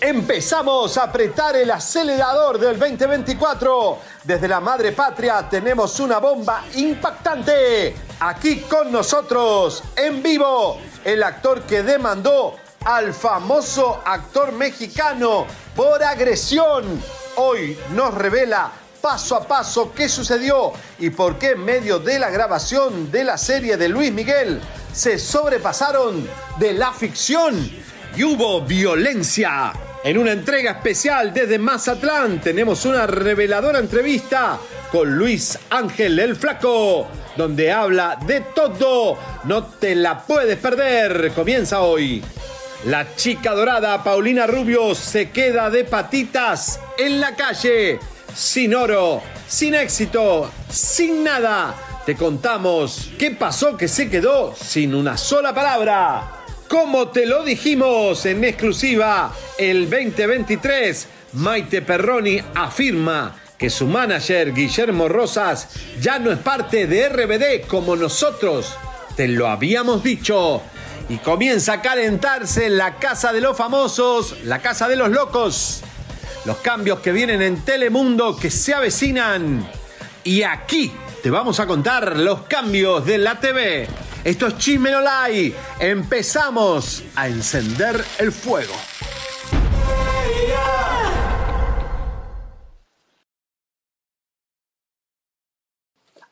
Empezamos a apretar el acelerador del 2024. Desde la madre patria tenemos una bomba impactante. Aquí con nosotros, en vivo, el actor que demandó al famoso actor mexicano por agresión. Hoy nos revela paso a paso qué sucedió y por qué en medio de la grabación de la serie de Luis Miguel se sobrepasaron de la ficción y hubo violencia. En una entrega especial desde Mazatlán tenemos una reveladora entrevista con Luis Ángel el Flaco, donde habla de todo. No te la puedes perder. Comienza hoy. La chica dorada Paulina Rubio se queda de patitas en la calle, sin oro, sin éxito, sin nada. Te contamos qué pasó que se quedó sin una sola palabra. Como te lo dijimos en exclusiva, el 2023, Maite Perroni afirma que su manager Guillermo Rosas ya no es parte de RBD como nosotros te lo habíamos dicho. Y comienza a calentarse la casa de los famosos, la casa de los locos. Los cambios que vienen en Telemundo que se avecinan. Y aquí te vamos a contar los cambios de la TV. Esto es Chismenolay. Empezamos a encender el fuego.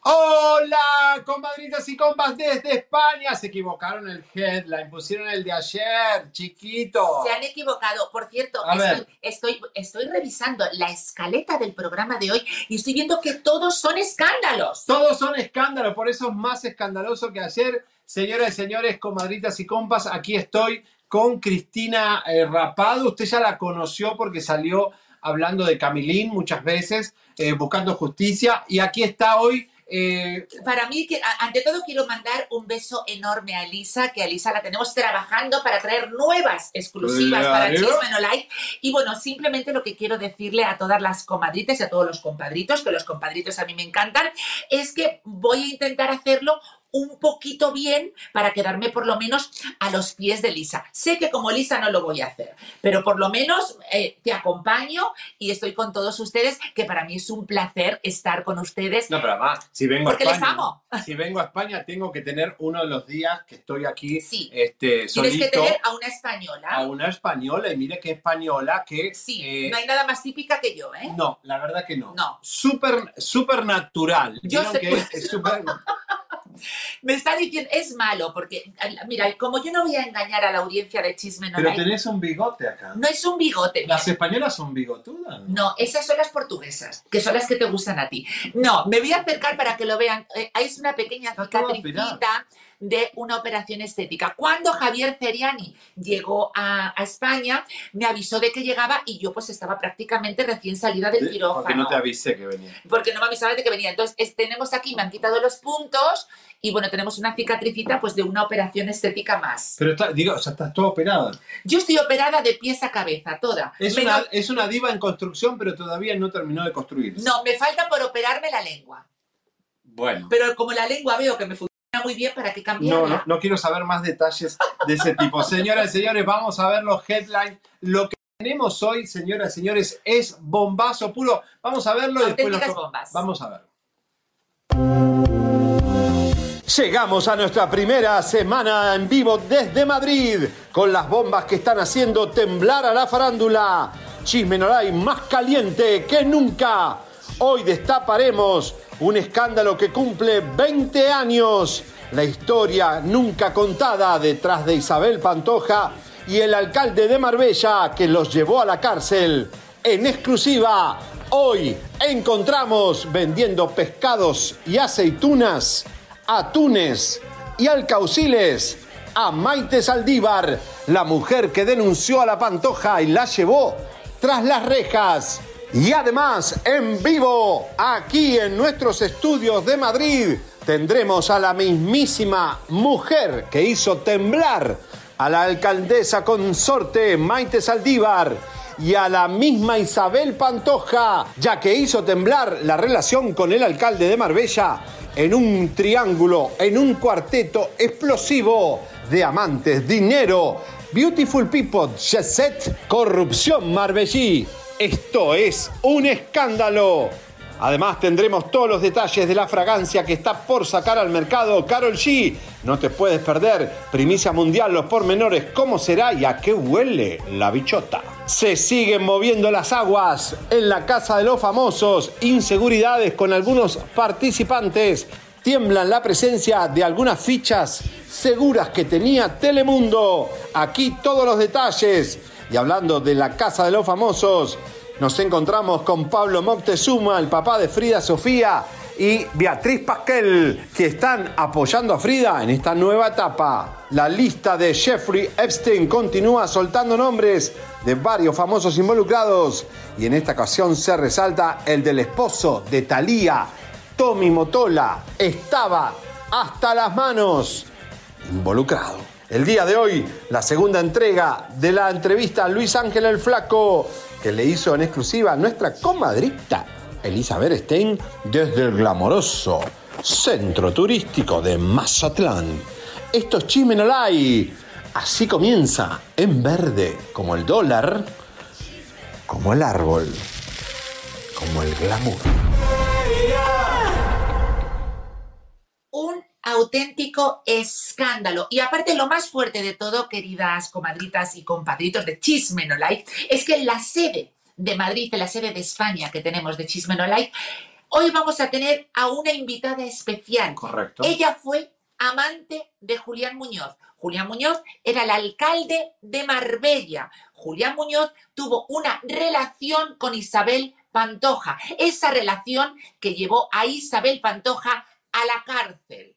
Hola, comadritas y compas desde España. Se equivocaron el headline, pusieron el de ayer, chiquito. Se han equivocado. Por cierto, estoy, estoy revisando la escaleta del programa de hoy y estoy viendo que todos son escándalos. Todos son escándalos, por eso es más escandaloso que ayer. Señoras y señores, comadritas y compas, aquí estoy con Cristina eh, Rapado. Usted ya la conoció porque salió hablando de Camilín muchas veces, eh, buscando justicia. Y aquí está hoy. Eh, Para mí, que, ante todo, quiero mandar un beso enorme a Elisa, que a Elisa la tenemos trabajando para traer nuevas exclusivas para. Chisme No Like. Y bueno, simplemente lo que quiero decirle a todas las comadritas y a todos los compadritos, que los compadritos a mí me encantan, es que voy a intentar hacerlo un poquito bien para quedarme por lo menos a los pies de Lisa. Sé que como Lisa no lo voy a hacer, pero por lo menos eh, te acompaño y estoy con todos ustedes, que para mí es un placer estar con ustedes. no, pero además, si vengo Porque a les España, amo. si vengo a España, tengo que tener uno de los días que estoy aquí, Sí. este, Tienes que tener a una española. a una española. Y mire qué española que. Sí, eh, no hay nada más típica que yo, ¿eh? No, la verdad que no. No. Súper, súper natural. Yo sé- que es súper. Me está diciendo, es malo, porque, mira, como yo no voy a engañar a la audiencia de Chisme No Pero tenés un bigote acá. no es un bigote. Las españolas son bigotudas. ¿no? No, esas son las portuguesas, que son las que te gustan a ti. No, me voy a acercar para que lo vean. Eh, es una pequeña cicatricita de una operación estética. Cuando Javier Ceriani llegó a, a España, me avisó de que llegaba y yo pues estaba prácticamente recién salida del quirófano. Porque no te avisé que venía. porque no me avisaba de que venía. Entonces, es- tenemos aquí, me han quitado los puntos y bueno, tenemos una cicatricita pues de una operación estética más. Pero está, digo, o sea, estás toda operada. Yo estoy operada de pies a cabeza, toda. Es Menos- una, es una diva en construcción, pero todavía no terminó de construirse. No, me falta por operarme la lengua. Bueno. Pero como la lengua veo que me funciona muy bien, ¿para qué No, cambiarla? no, no quiero saber más detalles de ese tipo. Señoras y señores, vamos a ver los headlines. Lo que tenemos hoy, señoras y señores, es bombazo puro. Vamos a verlo y después lo bombas. Vamos a ver. Llegamos a nuestra primera semana en vivo desde Madrid, con las bombas que están haciendo temblar a la farándula. Chisme Noray más caliente que nunca. Hoy destaparemos un escándalo que cumple 20 años. La historia nunca contada detrás de Isabel Pantoja y el alcalde de Marbella que los llevó a la cárcel. En exclusiva, hoy encontramos vendiendo pescados y aceitunas, atunes y alcauciles a Maite Saldívar, la mujer que denunció a la Pantoja y la llevó tras las rejas. Y además, en vivo, aquí en nuestros estudios de Madrid, tendremos a la mismísima mujer que hizo temblar a la alcaldesa consorte Maite Saldívar y a la misma Isabel Pantoja, ya que hizo temblar la relación con el alcalde de Marbella en un triángulo, en un cuarteto explosivo de amantes, dinero, beautiful people, jet corrupción marbellí. Esto es un escándalo. Además tendremos todos los detalles de la fragancia que está por sacar al mercado Carol G. No te puedes perder primicia mundial, los pormenores, cómo será y a qué huele la bichota. Se siguen moviendo las aguas en la casa de los famosos, inseguridades con algunos participantes, tiemblan la presencia de algunas fichas seguras que tenía Telemundo. Aquí todos los detalles. Y hablando de la casa de los famosos, nos encontramos con Pablo Moctezuma, el papá de Frida Sofía, y Beatriz Pasquel, que están apoyando a Frida en esta nueva etapa. La lista de Jeffrey Epstein continúa soltando nombres de varios famosos involucrados y en esta ocasión se resalta el del esposo de Thalía, Tommy Motola. Estaba hasta las manos involucrado. El día de hoy, la segunda entrega de la entrevista a Luis Ángel el Flaco, que le hizo en exclusiva nuestra comadrita Elizabeth Stein desde el glamoroso centro turístico de Mazatlán. Esto es Chimenolay. Así comienza, en verde, como el dólar, como el árbol, como el glamour. Auténtico escándalo. Y aparte, lo más fuerte de todo, queridas comadritas y compadritos de Chisme No Like, es que la sede de Madrid, la sede de España que tenemos de Chisme No Like, hoy vamos a tener a una invitada especial. Correcto. Ella fue amante de Julián Muñoz. Julián Muñoz era el alcalde de Marbella. Julián Muñoz tuvo una relación con Isabel Pantoja. Esa relación que llevó a Isabel Pantoja a la cárcel.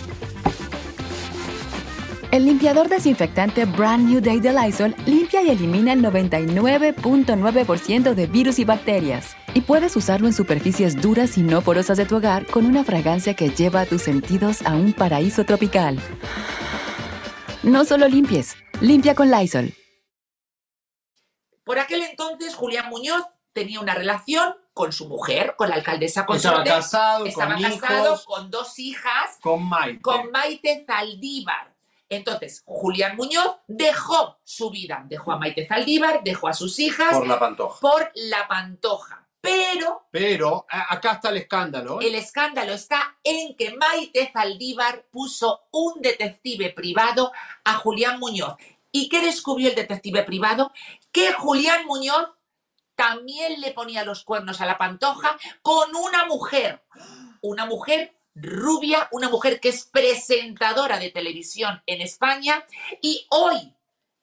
El limpiador desinfectante Brand New Day de Lysol limpia y elimina el 99.9% de virus y bacterias. Y puedes usarlo en superficies duras y no porosas de tu hogar con una fragancia que lleva a tus sentidos a un paraíso tropical. No solo limpies, limpia con Lysol. Por aquel entonces, Julián Muñoz tenía una relación con su mujer, con la alcaldesa Estaba consorte. casado, Estaba con casado hijos, con dos hijas, con Maite. con Maite Zaldívar. Entonces, Julián Muñoz dejó su vida, dejó a Maite Zaldívar, dejó a sus hijas Por la pantoja. por la pantoja. Pero Pero acá está el escándalo. ¿eh? el escándalo está en que Maite Zaldívar puso un detective privado a Julián Muñoz. ¿Y qué descubrió el detective privado? Que Julián Muñoz también le ponía los cuernos a la pantoja con una mujer. Una mujer rubia, una mujer que es presentadora de televisión en España y hoy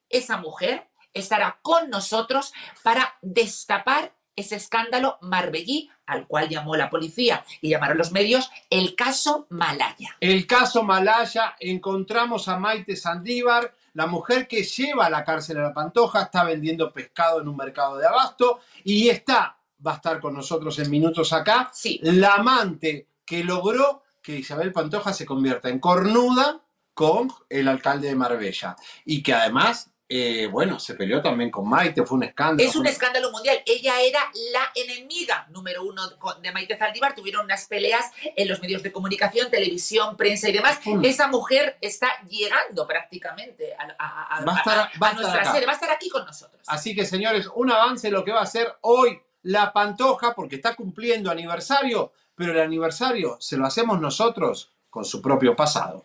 esa mujer estará con nosotros para destapar ese escándalo marbellí al cual llamó la policía y llamaron los medios el caso Malaya. El caso Malaya, encontramos a Maite Sandívar, la mujer que lleva a la cárcel a la Pantoja, está vendiendo pescado en un mercado de abasto y está, va a estar con nosotros en minutos acá, Sí. la amante que logró que Isabel Pantoja se convierta en cornuda con el alcalde de Marbella y que además, eh, bueno, se peleó también con Maite, fue un escándalo. Es un escándalo mundial. Ella era la enemiga número uno de Maite Zaldívar. Tuvieron unas peleas en los medios de comunicación, televisión, prensa y demás. Mm. Esa mujer está llegando prácticamente a, a- a- Va a estar- va nuestra acá. sede. Va a estar aquí con nosotros. Así que, señores, un avance lo que va a ser hoy la Pantoja, porque está cumpliendo aniversario, pero el aniversario se lo hacemos nosotros con su propio pasado.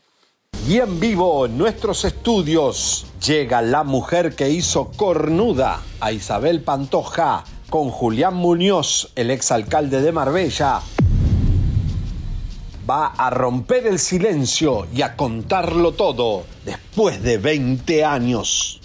Y en vivo en nuestros estudios llega la mujer que hizo cornuda a Isabel Pantoja con Julián Muñoz, el exalcalde de Marbella. Va a romper el silencio y a contarlo todo después de 20 años.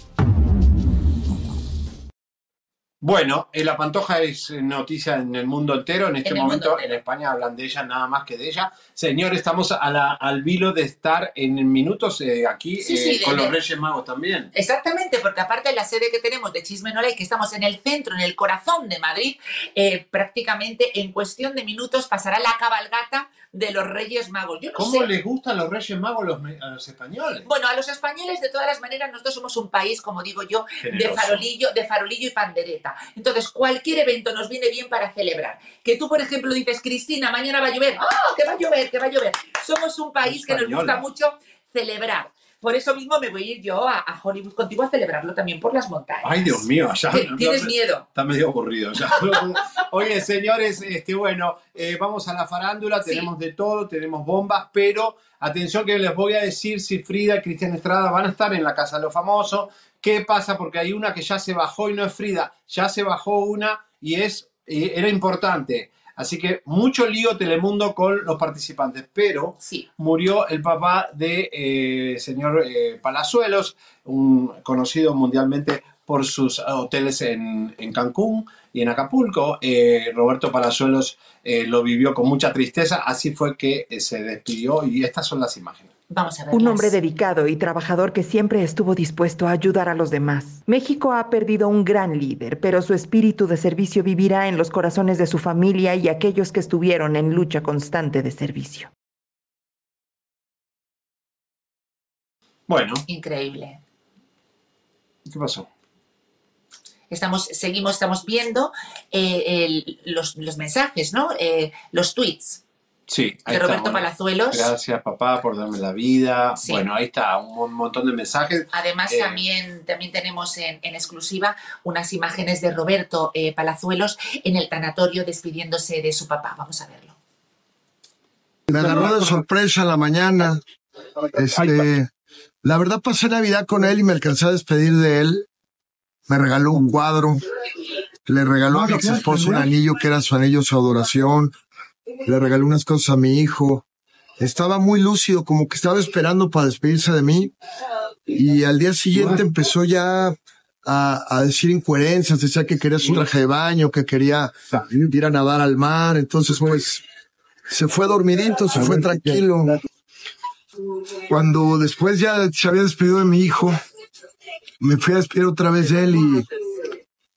Bueno, eh, la Pantoja es eh, noticia en el mundo entero. En este En momento en. España hablan de ella nada más que de ella. Señor, estamos a la- al vilo de estar en minutos eh, aquí Sí, eh, sí, de- con los Reyes Magos también. Exactamente, porque aparte de la sede que tenemos de Chismenola y que estamos en el centro, en el corazón de Madrid, eh, prácticamente en cuestión de minutos pasará la cabalgata de los Reyes Magos. Yo no ¿Cómo sé. les gustan los Reyes Magos a los, a los españoles? Bueno, a los españoles, de todas las maneras, nosotros somos un país, como digo yo, de farolillo, de farolillo y pandereta. Entonces, cualquier evento nos viene bien para celebrar. Que tú, por ejemplo, dices, Cristina, mañana va a llover. ¡Ah, que va a llover, que va a llover! Somos un país que nos gusta mucho celebrar. Por eso mismo me voy a ir yo a, a Hollywood contigo a celebrarlo también por las montañas. Ay, Dios mío, ya. ¿Qué- no- ¿Tienes miedo? Está medio aburrido ya. Oye, señores, este, bueno, eh, vamos a la farándula, Sí. tenemos de todo, tenemos bombas, pero atención que les voy a decir si Frida y Cristian Estrada van a estar en la Casa de los Famosos. ¿Qué pasa? Porque hay una que ya se bajó y no es Frida, ya se bajó una y es, eh, era importante. Así que mucho lío Telemundo con los participantes, pero Sí. murió el papá de eh, señor eh, Palazuelos, un conocido mundialmente por sus hoteles en, en Cancún y en Acapulco. Eh, Roberto Palazuelos eh, lo vivió con mucha tristeza, así fue que se despidió y estas son las imágenes. Vamos a ver. Un hombre dedicado y trabajador que siempre estuvo dispuesto a ayudar a los demás. México ha perdido un gran líder, pero su espíritu de servicio vivirá en los corazones de su familia y aquellos que estuvieron en lucha constante de servicio. Bueno, Increíble. ¿qué pasó? Estamos, seguimos, estamos viendo eh, el- los, los mensajes, ¿no? Eh, los tweets Sí, ahí de está, Roberto bueno. Palazuelos. Gracias papá por darme la vida. Sí. Bueno, ahí está, un mon- montón de mensajes. Además, Eh, también, también tenemos en, en exclusiva unas imágenes de Roberto eh, Palazuelos en el tanatorio despidiéndose de su papá. Vamos a verlo. Me agarró de sorpresa en la mañana. Este, la verdad pasé Navidad con él y me alcancé a despedir de él. Me regaló un cuadro. Le regaló a mi ex esposo un anillo que era su anillo, su adoración. Le regaló unas cosas a mi hijo. Estaba muy lúcido, como que estaba esperando para despedirse de mí. Y al día siguiente empezó ya a, decir incoherencias. Decía que quería su traje de baño, que quería ir a nadar al mar. Entonces, pues, se fue dormidito, se fue tranquilo. Cuando después ya se había despedido de mi hijo, me fui a despedir otra vez de él y,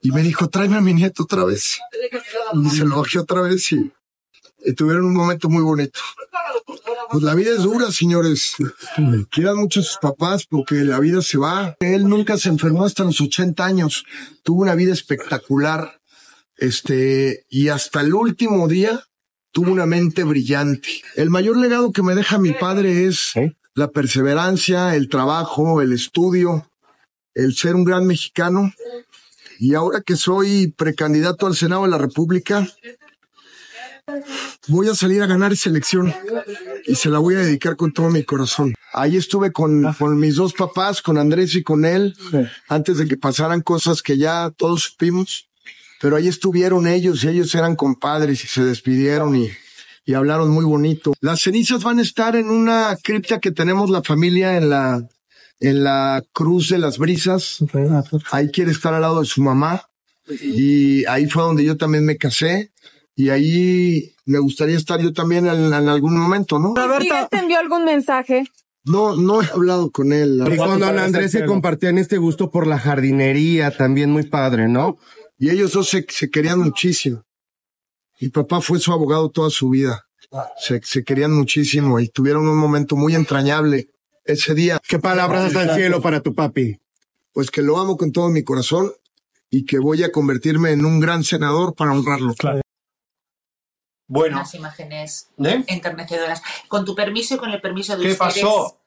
y me dijo, tráeme a mi nieto otra vez. Y se lo bajé otra vez y tuvieron un momento muy bonito. Pues la vida es dura, señores. Quieran mucho a sus papás porque la vida se va. Él nunca se enfermó hasta los 80 años. Tuvo una vida espectacular. Este, y hasta el último día tuvo una mente brillante. El mayor legado que me deja mi padre es la perseverancia, el trabajo, el estudio, el ser un gran mexicano. Y ahora que soy precandidato al Senado de la República, voy a salir a ganar esa elección y se la voy a dedicar con todo mi corazón. Ahí estuve con, con mis dos papás, con Andrés y con él, antes de que pasaran cosas que ya todos supimos. Pero ahí estuvieron ellos y ellos eran compadres y se despidieron y, y hablaron muy bonito. Las cenizas van a estar en una cripta que tenemos la familia en la, en la Cruz de las Brisas. Ahí quiere estar al lado de su mamá. Y ahí fue donde yo también me casé. Y ahí me gustaría estar yo también en, en algún momento, ¿no? ¿Miguel te envió algún mensaje? No, no he hablado con él. Y con don Andrés se compartían este gusto por la jardinería, también muy padre, ¿no? Y ellos dos se, se querían muchísimo. Mi papá fue su abogado toda su vida. Se, se querían muchísimo y tuvieron un momento muy entrañable ese día. ¿Qué palabras hasta el cielo para tu papi? Pues que lo amo con todo mi corazón y que voy a convertirme en un gran senador para honrarlo. Bueno, Unas imágenes ¿eh? enternecedoras. Con tu permiso y con el permiso de ¿Qué ustedes. pasó?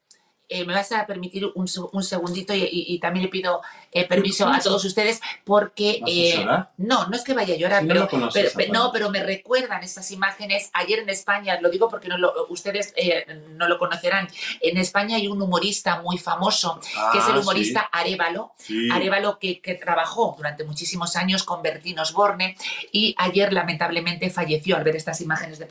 eh, me vas a permitir un, un segundito y, y- y también le pido eh, permiso a todos ustedes porque ¿Vas a eh, no, no es que vaya a llorar, Si pero, conoces, no, pero me recuerdan estas imágenes. Ayer en España, lo digo porque no lo- ustedes eh, no lo conocerán, en España hay un humorista muy famoso que es el Ah, humorista Arevalo, Sí. Arevalo que, que trabajó durante muchísimos años con Bertín Osborne y ayer lamentablemente falleció al ver estas imágenes de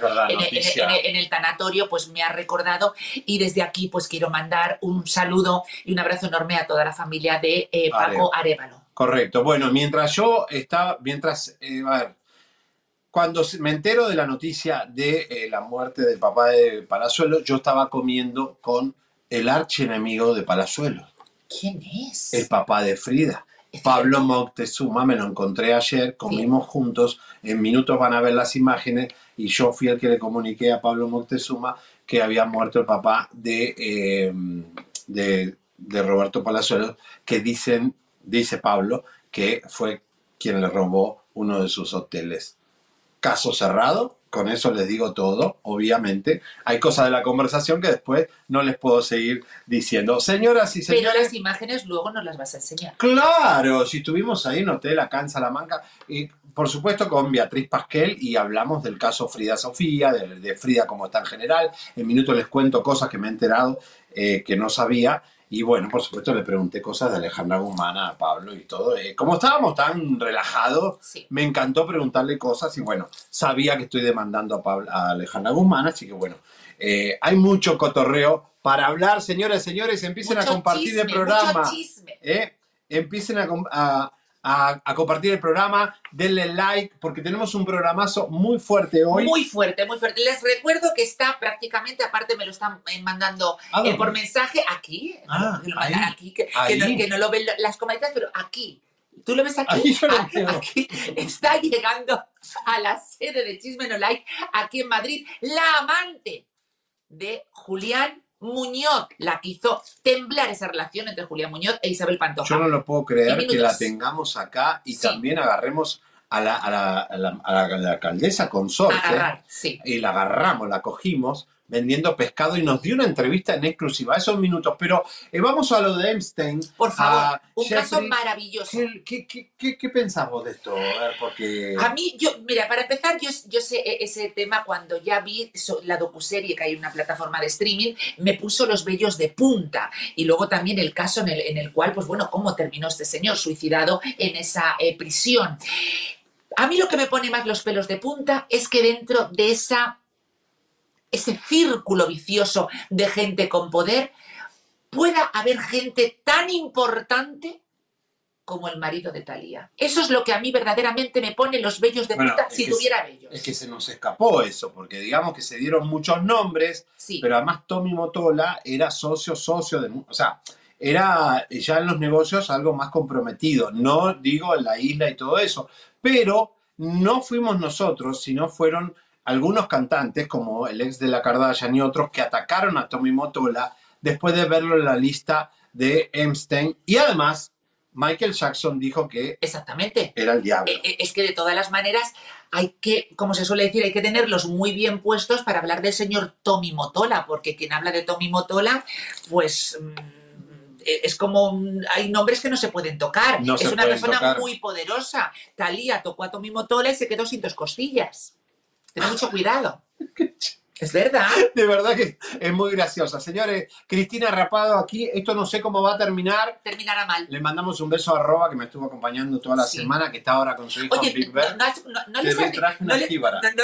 verdad, en, en en el- en el tanatorio, pues me ha recordado y desde aquí pues quiero mandar un saludo y un abrazo enorme a toda la familia de eh, Paco Arevalo. Correcto. Bueno, mientras yo estaba, mientras, eh, a ver, cuando me entero de la noticia de eh, la muerte del papá de Palazuelo, yo estaba comiendo con el archienemigo de Palazuelo, ¿Quién es? el papá de Frida. Pablo Moctezuma, me lo encontré ayer, comimos juntos, en minutos van a ver las imágenes y yo fui el que le comuniqué a Pablo Moctezuma que había muerto el papá de, eh, de, de Roberto Palazuelos, que dicen, dice Pablo, que fue quien le robó uno de sus hoteles. Caso cerrado, con eso les digo todo, obviamente. Hay cosas de la conversación que después no les puedo seguir diciendo. Señoras y Pero señores, las imágenes luego nos las vas a enseñar. Claro, si estuvimos ahí en Hotel Acá en Salamanca, y por supuesto con Beatriz Pasquel y hablamos del caso Frida Sofía, de, de Frida como está en general. En minutos les cuento cosas que me he enterado eh, que no sabía. Y bueno, por supuesto le pregunté cosas de Alejandra Guzmán a Pablo y todo. Eh, como estábamos tan relajados, Sí. me encantó preguntarle cosas y bueno, sabía que estoy demandando a, Pablo, a Alejandra Guzmán, así que bueno, eh, hay mucho cotorreo para hablar. Señores, señores, empiecen a compartir el programa. mucho chisme. ¿eh? Empiecen a, a- a- a compartir el programa, denle like, porque tenemos un programazo muy fuerte hoy. Muy fuerte, muy fuerte. Les recuerdo que está prácticamente, aparte me lo están eh, mandando ¿A eh, por mensaje aquí, Ah, que lo mandan ahí, aquí, que, no, que no lo ven las comaditas, pero aquí. ¿Tú lo ves aquí? Lo Ah. Aquí está llegando a la sede de Chisme No Like, aquí en Madrid, la amante de Julián Muñoz, la que hizo temblar esa relación entre Julián Muñoz e Isabel Pantoja. Yo no lo puedo creer que la tengamos acá y Sí. también agarremos a la, a la- a la- a la- a la alcaldesa consorte. Agarrar, sí. y la agarramos, la cogimos vendiendo pescado y nos dio una entrevista en exclusiva, esos minutos. Pero eh, vamos a lo de Einstein. Por favor, un caso maravilloso. ¿Qué, qué, qué, qué- qué pensás vos de esto? A ver, porque... A mí, yo, mira, para empezar, yo, yo sé e- ese tema cuando ya vi la docuserie que hay en una plataforma de streaming, me puso los vellos de punta. Y luego también el caso en el, en el cual, pues bueno, cómo terminó este señor suicidado en esa eh, prisión. A mí lo que me pone más los pelos de punta es que dentro de esa, ese círculo vicioso de gente con poder pueda haber gente tan importante como el marido de Talía. Eso es lo que a mí verdaderamente me pone los vellos de Bueno, punta es si tuviera vellos. Es que se nos escapó eso, porque digamos que se dieron muchos nombres, Sí. pero además Tommy Motola era socio, socio de... O sea, era ya en los negocios algo más comprometido. No digo en la isla y todo eso, pero no fuimos nosotros, sino fueron algunos cantantes, como el ex de la Kardashian y otros, que atacaron a Tommy Motola después de verlo en la lista de Epstein. Y además, Michael Jackson dijo que Exactamente. era el diablo. Eh, eh, Es que de todas las maneras hay que, como se suele decir, hay que tenerlos muy bien puestos para hablar del señor Tommy Motola, porque quien habla de Tommy Motola, pues mm, eh, es como mm, hay nombres que no se pueden tocar. No es una persona tocar. muy poderosa. Talía tocó a Tommy Motola y se quedó sin dos costillas. Ten mucho cuidado. Es verdad. De verdad que es muy graciosa. Señores, Cristina Rapado aquí. Esto no sé cómo va a terminar. Terminará mal. Le mandamos un beso a Roba, que me estuvo acompañando toda la Sí. semana, que está ahora con su hijo Oye, Big Bear. no no- no les has, no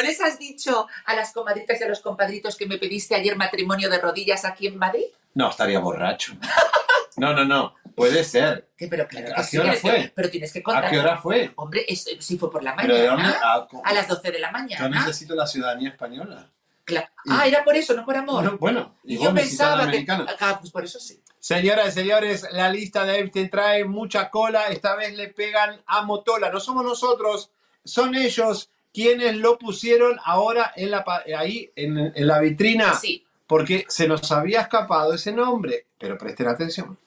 les has dicho a las comadritas y a los compadritos que me pediste ayer matrimonio de rodillas aquí en Madrid? No, estaría borracho. No, no, no. Puede ser. Que, pero claro ¿A que qué sí, hora fue? pero tienes que ¿A contar. qué hora fue? Hombre, es, sí fue por la ¿Pero de dónde? mañana. Ah, A las 12 de la Yo mañana. necesito la ciudadanía española. Cla- Ah, era por eso, no por amor. No, bueno, y Y yo pensaba que. Ah, pues por eso sí. Señoras y señores, la lista de Epstein trae mucha cola. Esta vez le pegan a Motola. No somos nosotros, son ellos quienes lo pusieron ahora en la, pa- ahí en, en la vitrina. Sí. Porque se nos había escapado ese nombre. Pero presten atención.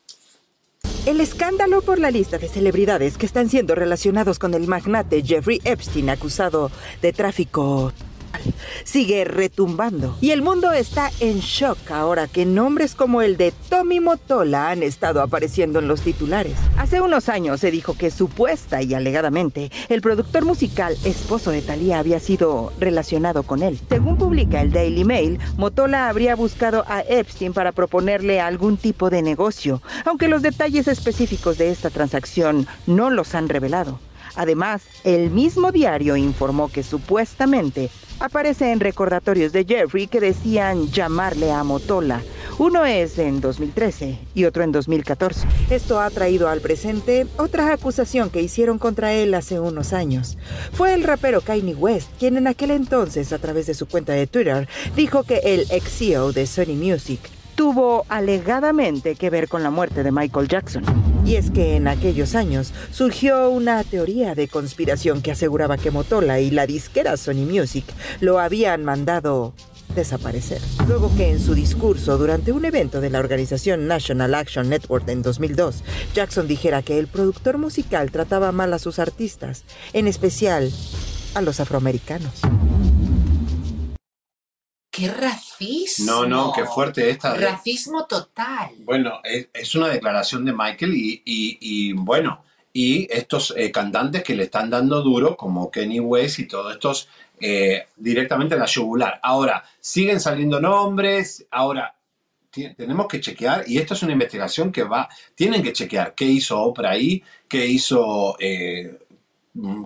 El escándalo por la lista de celebridades que están siendo relacionados con el magnate Jeffrey Epstein acusado de tráfico sigue retumbando. Y el mundo está en shock ahora que nombres como el de Tommy Motola han estado apareciendo en los titulares. Hace unos años se dijo que supuesta y alegadamente el productor musical esposo de Thalía había sido relacionado con él. Según publica el Daily Mail, Motola habría buscado a Epstein para proponerle algún tipo de negocio, aunque los detalles específicos de esta transacción no los han revelado. Además, el mismo diario informó que supuestamente aparece en recordatorios de Jeffrey que decían llamarle a Motola. Uno es en 2013 y otro en 2014. Esto ha traído al presente otra acusación que hicieron contra él hace unos años. Fue el rapero Kanye West quien en aquel entonces, a través de su cuenta de Twitter, dijo que el ex CEO de Sony Music tuvo alegadamente que ver con la muerte de Michael Jackson. Y es que en aquellos años surgió una teoría de conspiración que aseguraba que Motola y la disquera Sony Music lo habían mandado desaparecer. Luego que en su discurso durante un evento de la organización National Action Network en 2002, Jackson dijera que el productor musical trataba mal a sus artistas, en especial a los afroamericanos. ¡Qué racismo! No, no, qué fuerte esta. de- Racismo total. Bueno, es, es una declaración de Michael y, y- y, bueno, y estos eh, cantantes que le están dando duro, como Kenny West y todos estos, eh, directamente a la yugular. Ahora, siguen saliendo nombres, ahora tenemos que chequear, y esto es una investigación que va, tienen que chequear qué hizo Oprah ahí, qué hizo eh,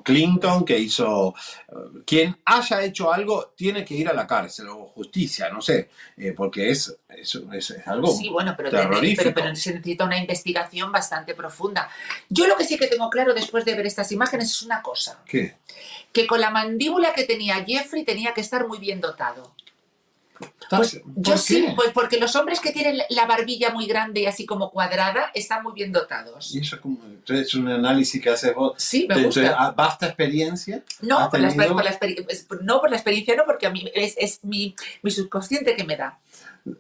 Clinton, qué hizo... eh, quien haya hecho algo tiene que ir a la cárcel o justicia, no sé, eh, porque es, es, es- es algo Sí, bueno, pero, terrorífico. pero, pero se necesita una investigación bastante profunda. Yo lo que sí que tengo claro después de ver estas imágenes es una cosa, ¿Qué? que con la mandíbula que tenía Jeffrey tenía que estar muy bien dotado. Pues ¿Por yo sí, qué? pues porque los hombres que tienen la barbilla muy grande y así como cuadrada están muy bien dotados. Y eso es como es un análisis que haces vos. Sí, me gusta. de- a- ¿Vasta experiencia? No, ¿Has por la, por la no, por la experiencia no, porque a mí es, es mi, mi subconsciente que me da.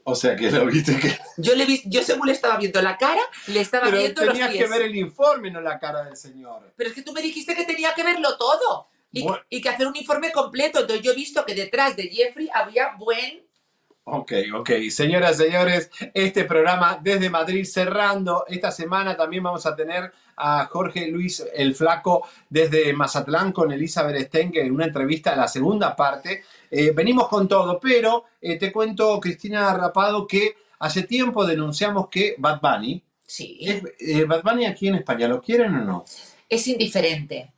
O sea, que lo viste que... Yo le vi, yo según le estaba viendo la cara, le estaba Pero viendo los tenías pies. que ver el informe, no la cara del señor. Pero es que tú me dijiste que tenía que verlo todo y, Bueno. y que hacer un informe completo. Entonces yo he visto que detrás de Jeffrey había buen... Ok, ok. Señoras, señores, este programa desde Madrid cerrando. Esta semana también vamos a tener a Jorge Luis el Flaco desde Mazatlán con Elizabeth Stein, que en una entrevista, la segunda parte. Eh, venimos con todo, pero eh, te cuento, Cristina Rapado, que hace tiempo denunciamos que Bad Bunny, Sí, es- eh, Bad Bunny aquí en España, ¿lo quieren o no? es indiferente,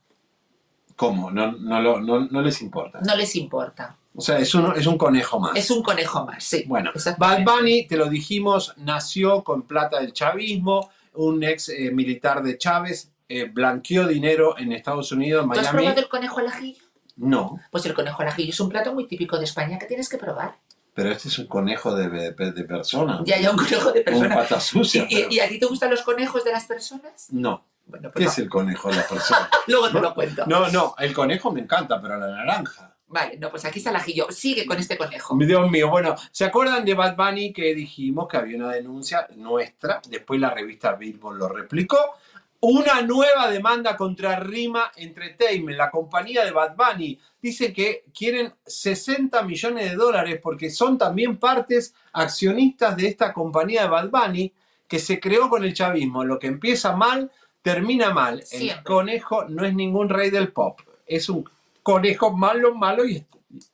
¿Cómo? No, no, no, no les importa. no les importa. O sea, es un, es un conejo más. Es un conejo más, sí. Bueno, Bad. Bunny, te lo dijimos, nació con plata del chavismo, un ex eh, militar de Chávez, eh, blanqueó dinero en Estados Unidos, ¿Tú has Miami. probado el conejo al ajillo? No, Pues el conejo al ajillo es un plato muy típico de España que tienes que probar. pero este es un conejo de, de, de persona. Ya hay un conejo de Un persona. pata sucia. ¿Y, pero- y- y a ti te gustan los conejos de las personas? No, Bueno, ¿qué pues es el conejo de la persona? no. luego te lo cuento. No, no, el conejo me encanta, pero la naranja. Vale, no, pues aquí está el ajillo. Sigue con este conejo. Dios mío, bueno, ¿se acuerdan de Bad Bunny que dijimos que había una denuncia nuestra? Después la revista Billboard lo replicó. Una nueva demanda contra Rima Entertainment, la compañía de Bad Bunny. Dice que quieren 60 millones de dólares porque son también partes accionistas de esta compañía de Bad Bunny que se creó con el chavismo. Lo que empieza mal, termina mal. El conejo no es ningún rey del pop. Es un conejo malo, malo y...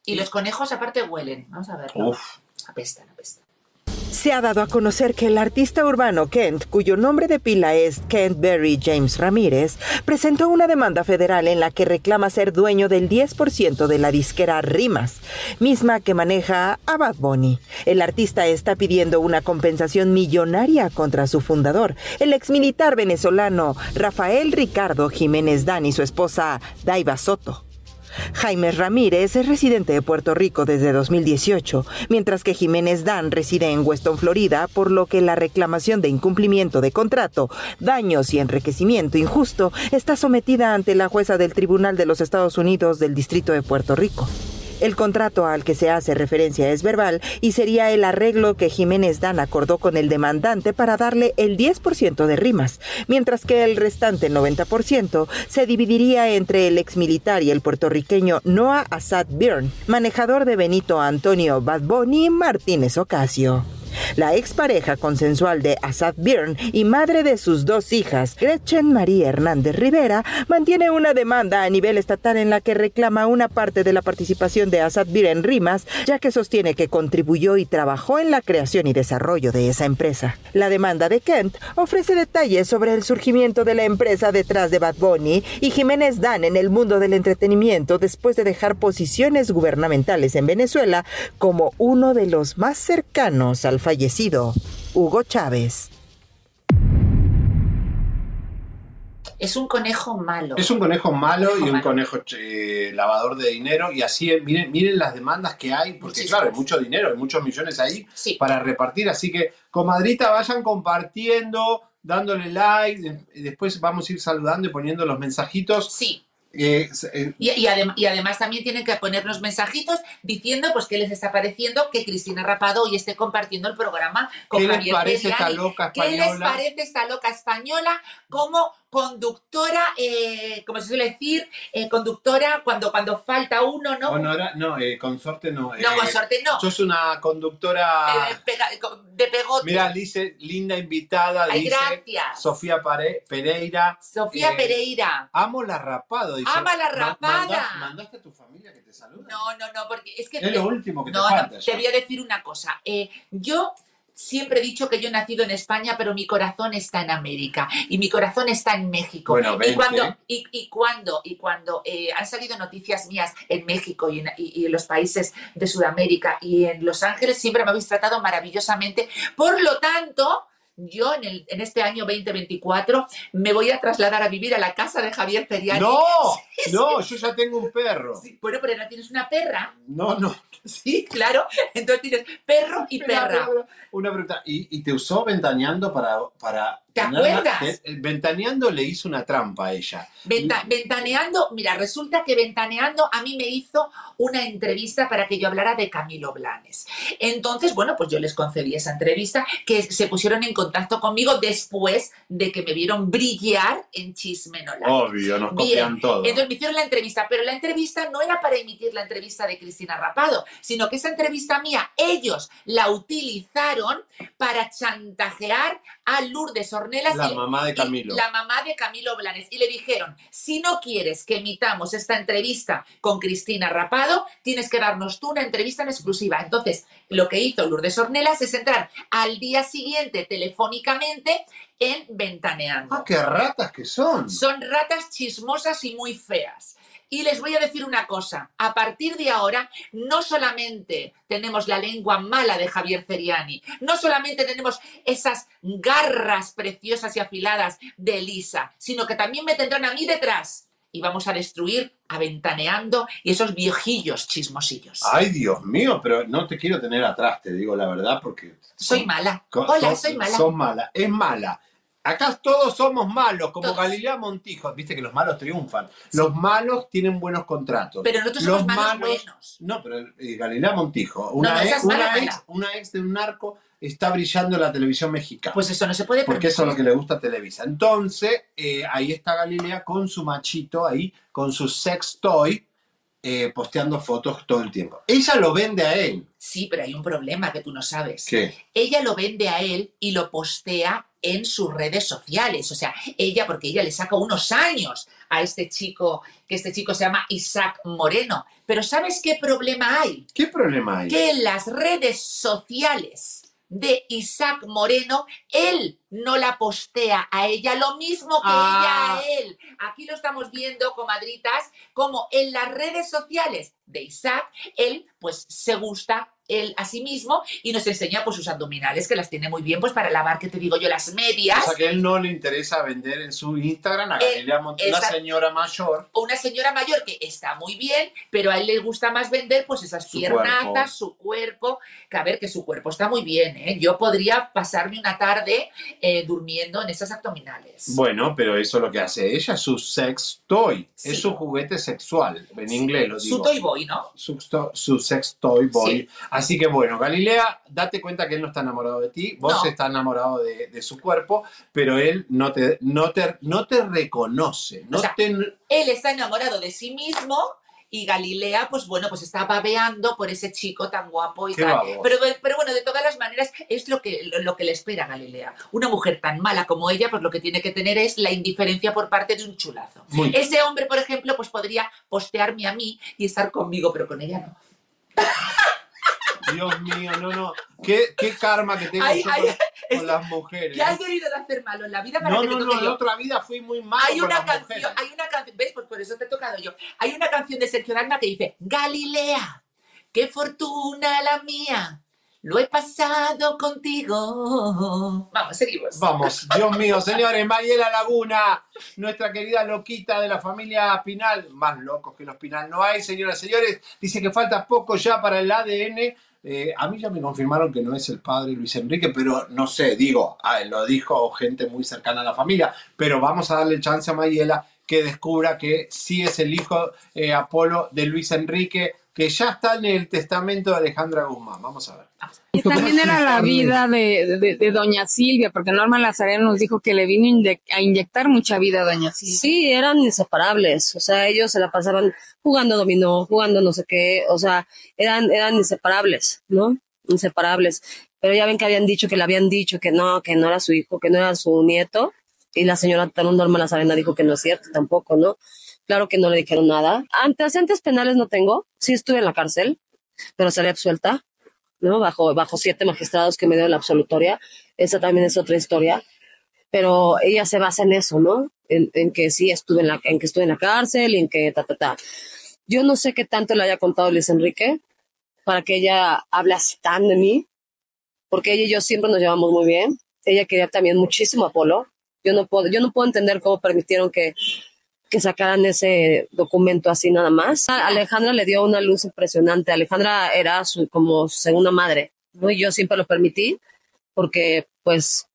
Y los conejos aparte huelen. Vamos a verlo. Uf. Apestan, apestan. Se ha dado a conocer que el artista urbano Kent, cuyo nombre de pila es Kent Berry James Ramírez, presentó una demanda federal en la que reclama ser dueño del 10% de la disquera Rimas, misma que maneja a Bad Bunny. El artista está pidiendo una compensación millonaria contra su fundador, el exmilitar venezolano Rafael Ricardo Jiménez Dan y su esposa Daiva Soto. Jaime Ramírez es residente de Puerto Rico desde 2018, mientras que Jiménez Dan reside en Weston, Florida, por lo que la reclamación de incumplimiento de contrato, daños y enriquecimiento injusto está sometida ante la jueza del Tribunal de los Estados Unidos del Distrito de Puerto Rico. El contrato al que se hace referencia es verbal y sería el arreglo que Jiménez Dan acordó con el demandante para darle el 10% de rimas, mientras que el restante 90% se dividiría entre el exmilitar y el puertorriqueño Noah Assad Byrne, manejador de Benito Antonio Bad Bunny Martínez Ocasio. La expareja consensual de Asad Byrne y madre de sus dos hijas, Gretchen María Hernández Rivera, mantiene una demanda a nivel estatal en la que reclama una parte de la participación de Asad Byrne en Rimas, ya que sostiene que contribuyó y trabajó en la creación y desarrollo de esa empresa. La demanda de Kent ofrece detalles sobre el surgimiento de la empresa detrás de Bad Bunny y Jiménez Dan en el mundo del entretenimiento después de dejar posiciones gubernamentales en Venezuela como uno de los más cercanos al fallecido Hugo Chávez. Es un conejo malo. Es un conejo malo y un conejo eh, lavador de dinero. Y así, miren, miren las demandas que hay, porque claro, hay mucho dinero, hay muchos millones ahí para repartir. Así que, comadrita, vayan compartiendo, dándole like. Después vamos a ir saludando y poniendo los mensajitos. Sí. Eh, y, además también tienen que ponernos mensajitos diciendo pues qué les está pareciendo que Cristina Rapado hoy esté compartiendo el programa con ¿Qué Javier les parece esta loca española? ¿Qué les parece esta loca española como conductora, eh, como se suele decir, eh, conductora cuando, cuando falta uno, ¿no? no, eh, consorte no. No, consorte no. Sos una conductora... de pegote. Mira, dice, linda invitada, dice gracias. Sofía Pereira. Sofía Pereira. Amo la rapada, dice. Ama la rapada. ¿Mandaste a tu familia que te salude? No, no, no, porque es que... Es lo último que te no, falta. No, te voy a decir una cosa. yo siempre he dicho que yo he nacido en España, pero mi corazón está en América y mi corazón está en México. y, cuando, y, cuando, y cuando eh, han salido noticias mías en México y en, los países de Sudamérica y en Los Ángeles, siempre me habéis tratado maravillosamente. Por lo tanto, yo en, el, en, este año 2024 me voy a trasladar a vivir a la casa de Javier Feriani. No, no, yo ya tengo un perro. bueno, pero no tienes una perra. No, no. Sí, claro. Entonces tienes perro y perra. Una pregunta, ¿y, te usó ventaneando para, para ¿Te acuerdas? ventaneando le hizo una trampa a ella. ventaneando, mira, resulta que Ventaneando a mí me hizo una entrevista para que yo hablara de Camilo Blanes. Entonces, bueno, pues yo les concedí esa entrevista, que se pusieron en contacto conmigo después de que me vieron brillar en Chismenola. Obvio, nos copian todo. Entonces me hicieron la entrevista, pero la entrevista no era para emitir la entrevista de Cristina Rapado, sino que esa entrevista mía, ellos la utilizaron para chantajear a Lourdes Ornelas. La mamá de Camilo. la mamá de Camilo Blanes. Y le dijeron, si no quieres que emitamos esta entrevista con Cristina Rapado, tienes que darnos tú una entrevista en exclusiva. Entonces, lo que hizo Lourdes Ornelas es entrar al día siguiente telefónicamente en Ventaneando. ¡Ah, qué ratas que son! Son ratas chismosas y muy feas. Y les voy a decir una cosa, a partir de ahora no solamente tenemos la lengua mala de Javier Ceriani, no solamente tenemos esas garras preciosas y afiladas de Elisa, sino que también me tendrán a mí detrás y vamos a destruir aventaneando y esos viejillos chismosillos. Ay, Dios mío, pero no te quiero tener atrás, te digo la verdad, porque... Soy mala. Hola, soy mala. Son mala, es mala. Acá todos somos malos, como Galilea Montijo. Viste que los malos triunfan. Los malos tienen buenos contratos. Pero nosotros somos malos, buenos. No, pero eh, Galilea Montijo, una, ex, una, ex, de un narco, está brillando en la televisión mexicana. Pues eso no se puede Porque eso es lo que le gusta a Televisa. Entonces, eh, ahí está Galilea con su machito ahí, con su sex toy, eh, posteando fotos todo el tiempo. Ella lo vende a él. Sí, pero hay un problema que tú no sabes. ¿Qué? Ella lo vende a él y lo postea en sus redes sociales. O sea, ella, porque ella le saca unos años a este chico, que este chico se llama Isaac Moreno. Pero ¿sabes qué problema hay? ¿Qué problema hay? Que en las redes sociales de Isaac Moreno, él no la postea a ella, lo mismo que ella a ah. él. Aquí lo estamos viendo, comadritas, como en las redes sociales de Isaac, él pues se gusta él a sí mismo y nos enseña pues sus abdominales que las tiene muy bien pues para lavar, que te digo yo, las medias. O sea que él no le interesa vender en su Instagram a Eh, Galilea Montiel, una señora mayor. O una señora mayor que está muy bien, pero a él le gusta más vender pues esas cuerpo. su cuerpo, que a ver, que su cuerpo está muy bien, ¿eh? Yo podría pasarme una tarde eh, durmiendo en esas abdominales. Bueno, pero eso es lo que hace ella, su sex toy, Sí. es su juguete sexual, en inglés lo digo. Su toy boy, ¿no? Su, sex toy boy. Sí. Así que bueno, Galilea, date cuenta que él no está enamorado de ti, vos No. estás enamorado de, de su cuerpo, pero él no te, no te, no te reconoce, no O sea, te... Él está enamorado de sí mismo y Galilea, pues bueno, pues está babeando por ese chico tan guapo y tal. Pero, pero bueno, de todas las maneras, es lo que, lo, lo que le espera a Galilea. Una mujer tan mala como ella, pues lo que tiene que tener es la indiferencia por parte de un chulazo. Muy- Ese hombre, por ejemplo, pues podría postearme a mí y estar conmigo, pero con ella no. Dios mío, no, no. ¿Qué, qué karma que tengo Ay, yo ay, con, es con las mujeres. ¿Qué has ¿eh? debido de hacer malo en la vida para No, que no, te no, toque en yo? otra vida fui muy malo Hay con una las canción, mujeres. hay una canción, ¿ves? Pues por eso te he tocado yo. Hay una canción de Sergio Dalma que dice, Galilea, qué fortuna la mía, lo he pasado contigo. Vamos, seguimos. Vamos, Dios mío, señores, Mayela Laguna, nuestra querida loquita de la familia Pinal, más locos que los Pinal no hay, señoras y señores, dice que falta poco ya para el ADN. Eh, a mí ya me confirmaron que no es el padre Luis Enrique, pero no sé, digo, ah, lo dijo gente muy cercana a la familia, pero vamos a darle chance a Mayela que descubra que sí es el hijo eh, Apolo de Luis Enrique, que ya está en el testamento de Alejandra Guzmán. Vamos a ver. Y también era la vida de, de- de doña Silvia, porque Norma Lazareno nos dijo que le vino a inyectar mucha vida a doña Silvia. Sí, eran inseparables, o sea, ellos se la pasaban jugando dominó, jugando no sé qué, o sea, eran, eran inseparables, ¿no? Inseparables. Pero ya ven que habían dicho, que le habían dicho que no, que no era su hijo, que no era su nieto, y la señora Norma Lazarena dijo que no es cierto tampoco, ¿no? Claro que no le dijeron nada. Antecedentes penales no tengo, sí estuve en la cárcel, pero salí absuelta, ¿no? Bajo, bajo siete magistrados que me dieron la absolutoria. Esa también es otra historia pero ella se basa en eso, ¿no? En, en que sí estuve en la, en que estuve en la cárcel y en que ta, ta, ta. Yo no sé qué tanto le haya contado Luis Enrique para que ella hable así tan de mí, porque ella y yo siempre nos llevamos muy bien. Ella quería también muchísimo a Apolo. Yo no puedo, yo no puedo entender cómo permitieron que, que sacaran ese documento así nada más. Alejandra le dio una luz impresionante. Alejandra era su como segunda madre, ¿no? Y yo siempre lo permití porque, pues,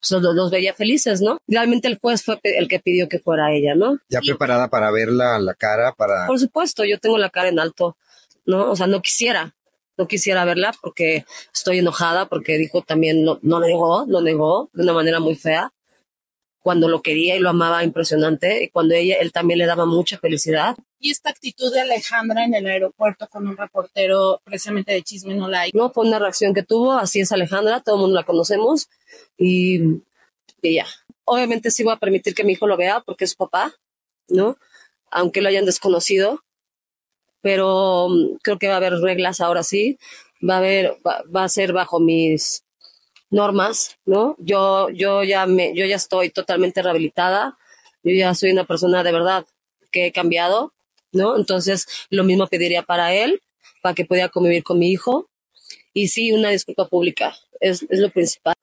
pues, los, los veía felices, ¿no? Realmente el juez fue el que pidió que fuera ella, ¿no? Ya preparada para verla la cara, para... Por supuesto, yo tengo la cara en alto, ¿no? O sea, no quisiera, no quisiera verla porque estoy enojada, porque dijo también, no, no negó, lo negó de una manera muy fea, cuando lo quería y lo amaba impresionante, y cuando ella, él también le daba mucha felicidad. Y esta actitud de Alejandra en el aeropuerto con un reportero precisamente de Chisme No Like. No, fue una reacción que tuvo, así es Alejandra, todo el mundo la conocemos, y, y ya. Obviamente sí voy a permitir que mi hijo lo vea porque es su papá, ¿no? Aunque lo hayan desconocido, pero mm, creo que va a haber reglas ahora sí, va a haber, va, va a ser bajo mis normas, ¿no? Yo, yo ya me, yo ya estoy totalmente rehabilitada, yo ya soy una persona de verdad que he cambiado, ¿no? Entonces, lo mismo pediría para él, para que pudiera convivir con mi hijo, y sí, una disculpa pública, es, es lo principal.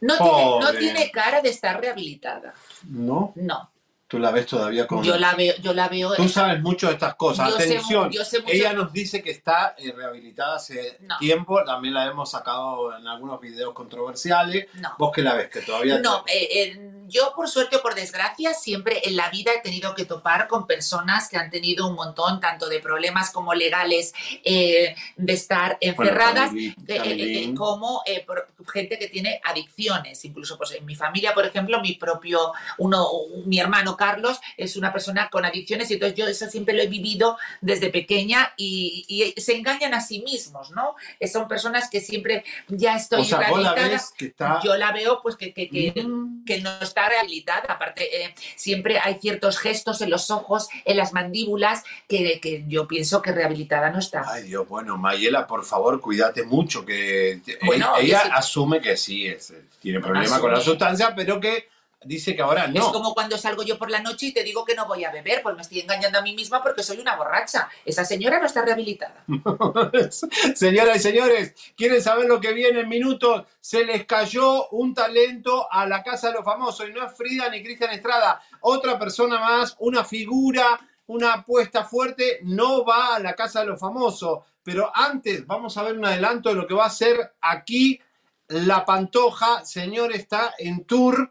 No tiene, no tiene cara de estar rehabilitada. ¿No? No. Tú la ves todavía con... Yo la veo, yo la veo. Tú sabes mucho de estas cosas. Yo sé Atención, mu- yo sé mucho- ella nos dice que está eh, rehabilitada hace No. tiempo. También la hemos sacado en algunos videos controversiales. No. Vos que la ves, que todavía... No, eh, eh, yo por suerte o por desgracia siempre en la vida he tenido que topar con personas que han tenido un montón tanto de problemas como legales eh, de estar encerradas eh, eh, eh, como por- gente que tiene adicciones. Incluso pues, en mi familia, por ejemplo, mi propio, uno, mi hermano Carlos es una persona con adicciones y entonces yo eso siempre lo he vivido desde pequeña y, y se engañan a sí mismos, ¿no? Son personas que siempre ya estoy o sea, la que está... Yo la veo pues que, que, que, Mm. que no está rehabilitada. Aparte, eh, siempre hay ciertos gestos en los ojos, en las mandíbulas, que, que yo pienso que rehabilitada no está. Ay Dios, bueno, Mayela, por favor, cuídate mucho, que Bueno, ella sí- asume que sí, es, tiene problemas con la sustancia, pero que dice que ahora Es no. como cuando salgo yo por la noche y te digo que no voy a beber, pues me estoy engañando a mí misma porque soy una borracha. Esa señora no está rehabilitada. Señoras y señores, ¿quieren saber lo que viene en minutos? Se les cayó un talento a la Casa de los Famosos y no es Frida ni Cristian Estrada. Otra persona más, una figura, una apuesta fuerte, no va a la Casa de los Famosos. Pero antes vamos a ver un adelanto de lo que va a ser aquí La Pantoja. Señor, está en tour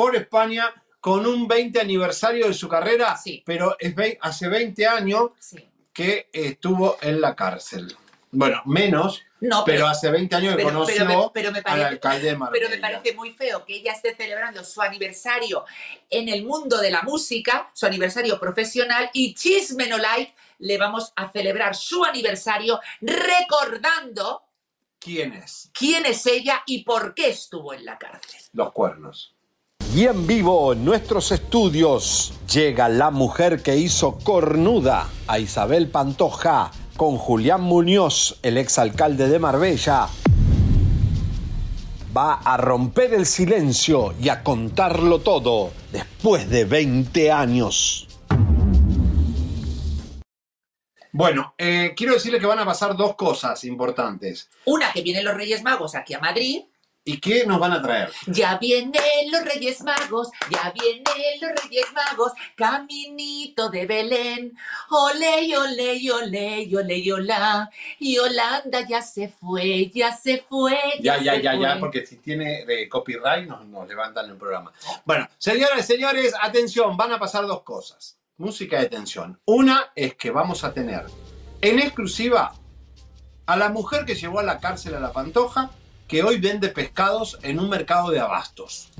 por España con un 20 aniversario de su carrera, pero es hace 20 años que estuvo en la cárcel. Bueno, menos, No, pero, pero- hace 20 años que pero- conoció pero me- pero me al parece- alcalde de Marbella. Pero me parece muy feo que ella esté celebrando su aniversario en el mundo de la música, su aniversario profesional, y Chisme No Like le vamos a celebrar su aniversario recordando ¿Quién es? quién es ella y por qué estuvo en la cárcel. Los cuernos. Y en vivo en nuestros estudios llega la mujer que hizo cornuda a Isabel Pantoja con Julián Muñoz, el exalcalde de Marbella. Va a romper el silencio y a contarlo todo después de 20 años. Bueno, eh, quiero decirle que van a pasar dos cosas importantes. Una, que vienen los Reyes Magos aquí a Madrid. ¿Y qué nos van a traer? Ya vienen los Reyes Magos, ya vienen los Reyes Magos, caminito de Belén. Ole, ole, ole, ole, hola. Y Holanda ya se fue, ya se fue. Ya, ya, ya, ya, fue. porque si tiene eh, copyright nos, nos levantan el programa. Bueno, señoras y señores, atención, van a pasar dos cosas. Música de tensión. Una es que vamos a tener en exclusiva a la mujer que llevó a la cárcel a la Pantoja, que hoy vende pescados en un mercado de abastos.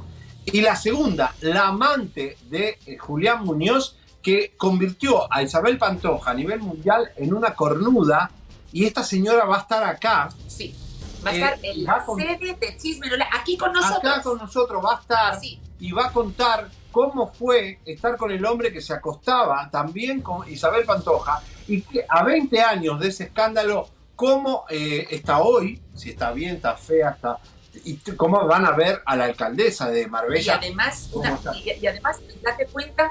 Y la segunda, la amante de eh, Julián Muñoz, que convirtió a Isabel Pantoja a nivel mundial en una cornuda, y esta señora va a estar acá. Sí, va a Eh, estar en la con- sede de aquí con nosotros. Acá con nosotros va a estar y va a contar cómo fue estar con el hombre que se acostaba también con Isabel Pantoja y que a 20 años de ese escándalo, cómo eh, está hoy, si está bien, está fea, está... Y cómo van a ver a la alcaldesa de Y Marbella. además, ¿Cómo una- está? y, y además, date cuenta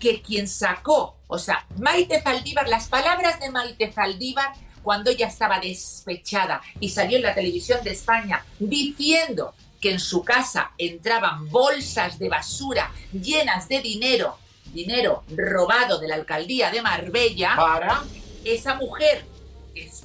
que quien sacó, o sea, Maite Zaldívar, las palabras de Maite Zaldívar cuando ella estaba despechada y salió en la televisión de España diciendo que en su casa entraban bolsas de basura llenas de dinero, dinero robado de la alcaldía de Marbella, para esa mujer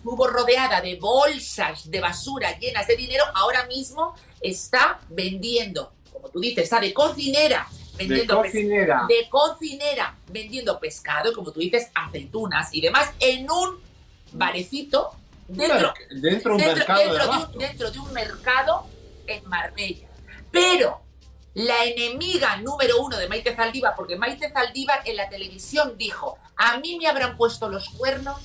estuvo rodeada de bolsas de basura llenas de dinero, ahora mismo está vendiendo, como tú dices, está de cocinera. Vendiendo cocinera. de cocinera, vendiendo pescado, como tú dices, aceitunas y demás, en un barecito dentro, merc- dentro de un mercado de dentro abasto. un, dentro de un mercado en Marbella. Pero la enemiga número uno de Maite Zaldívar, porque Maite Zaldívar en la televisión dijo, a mí me habrán puesto los cuernos,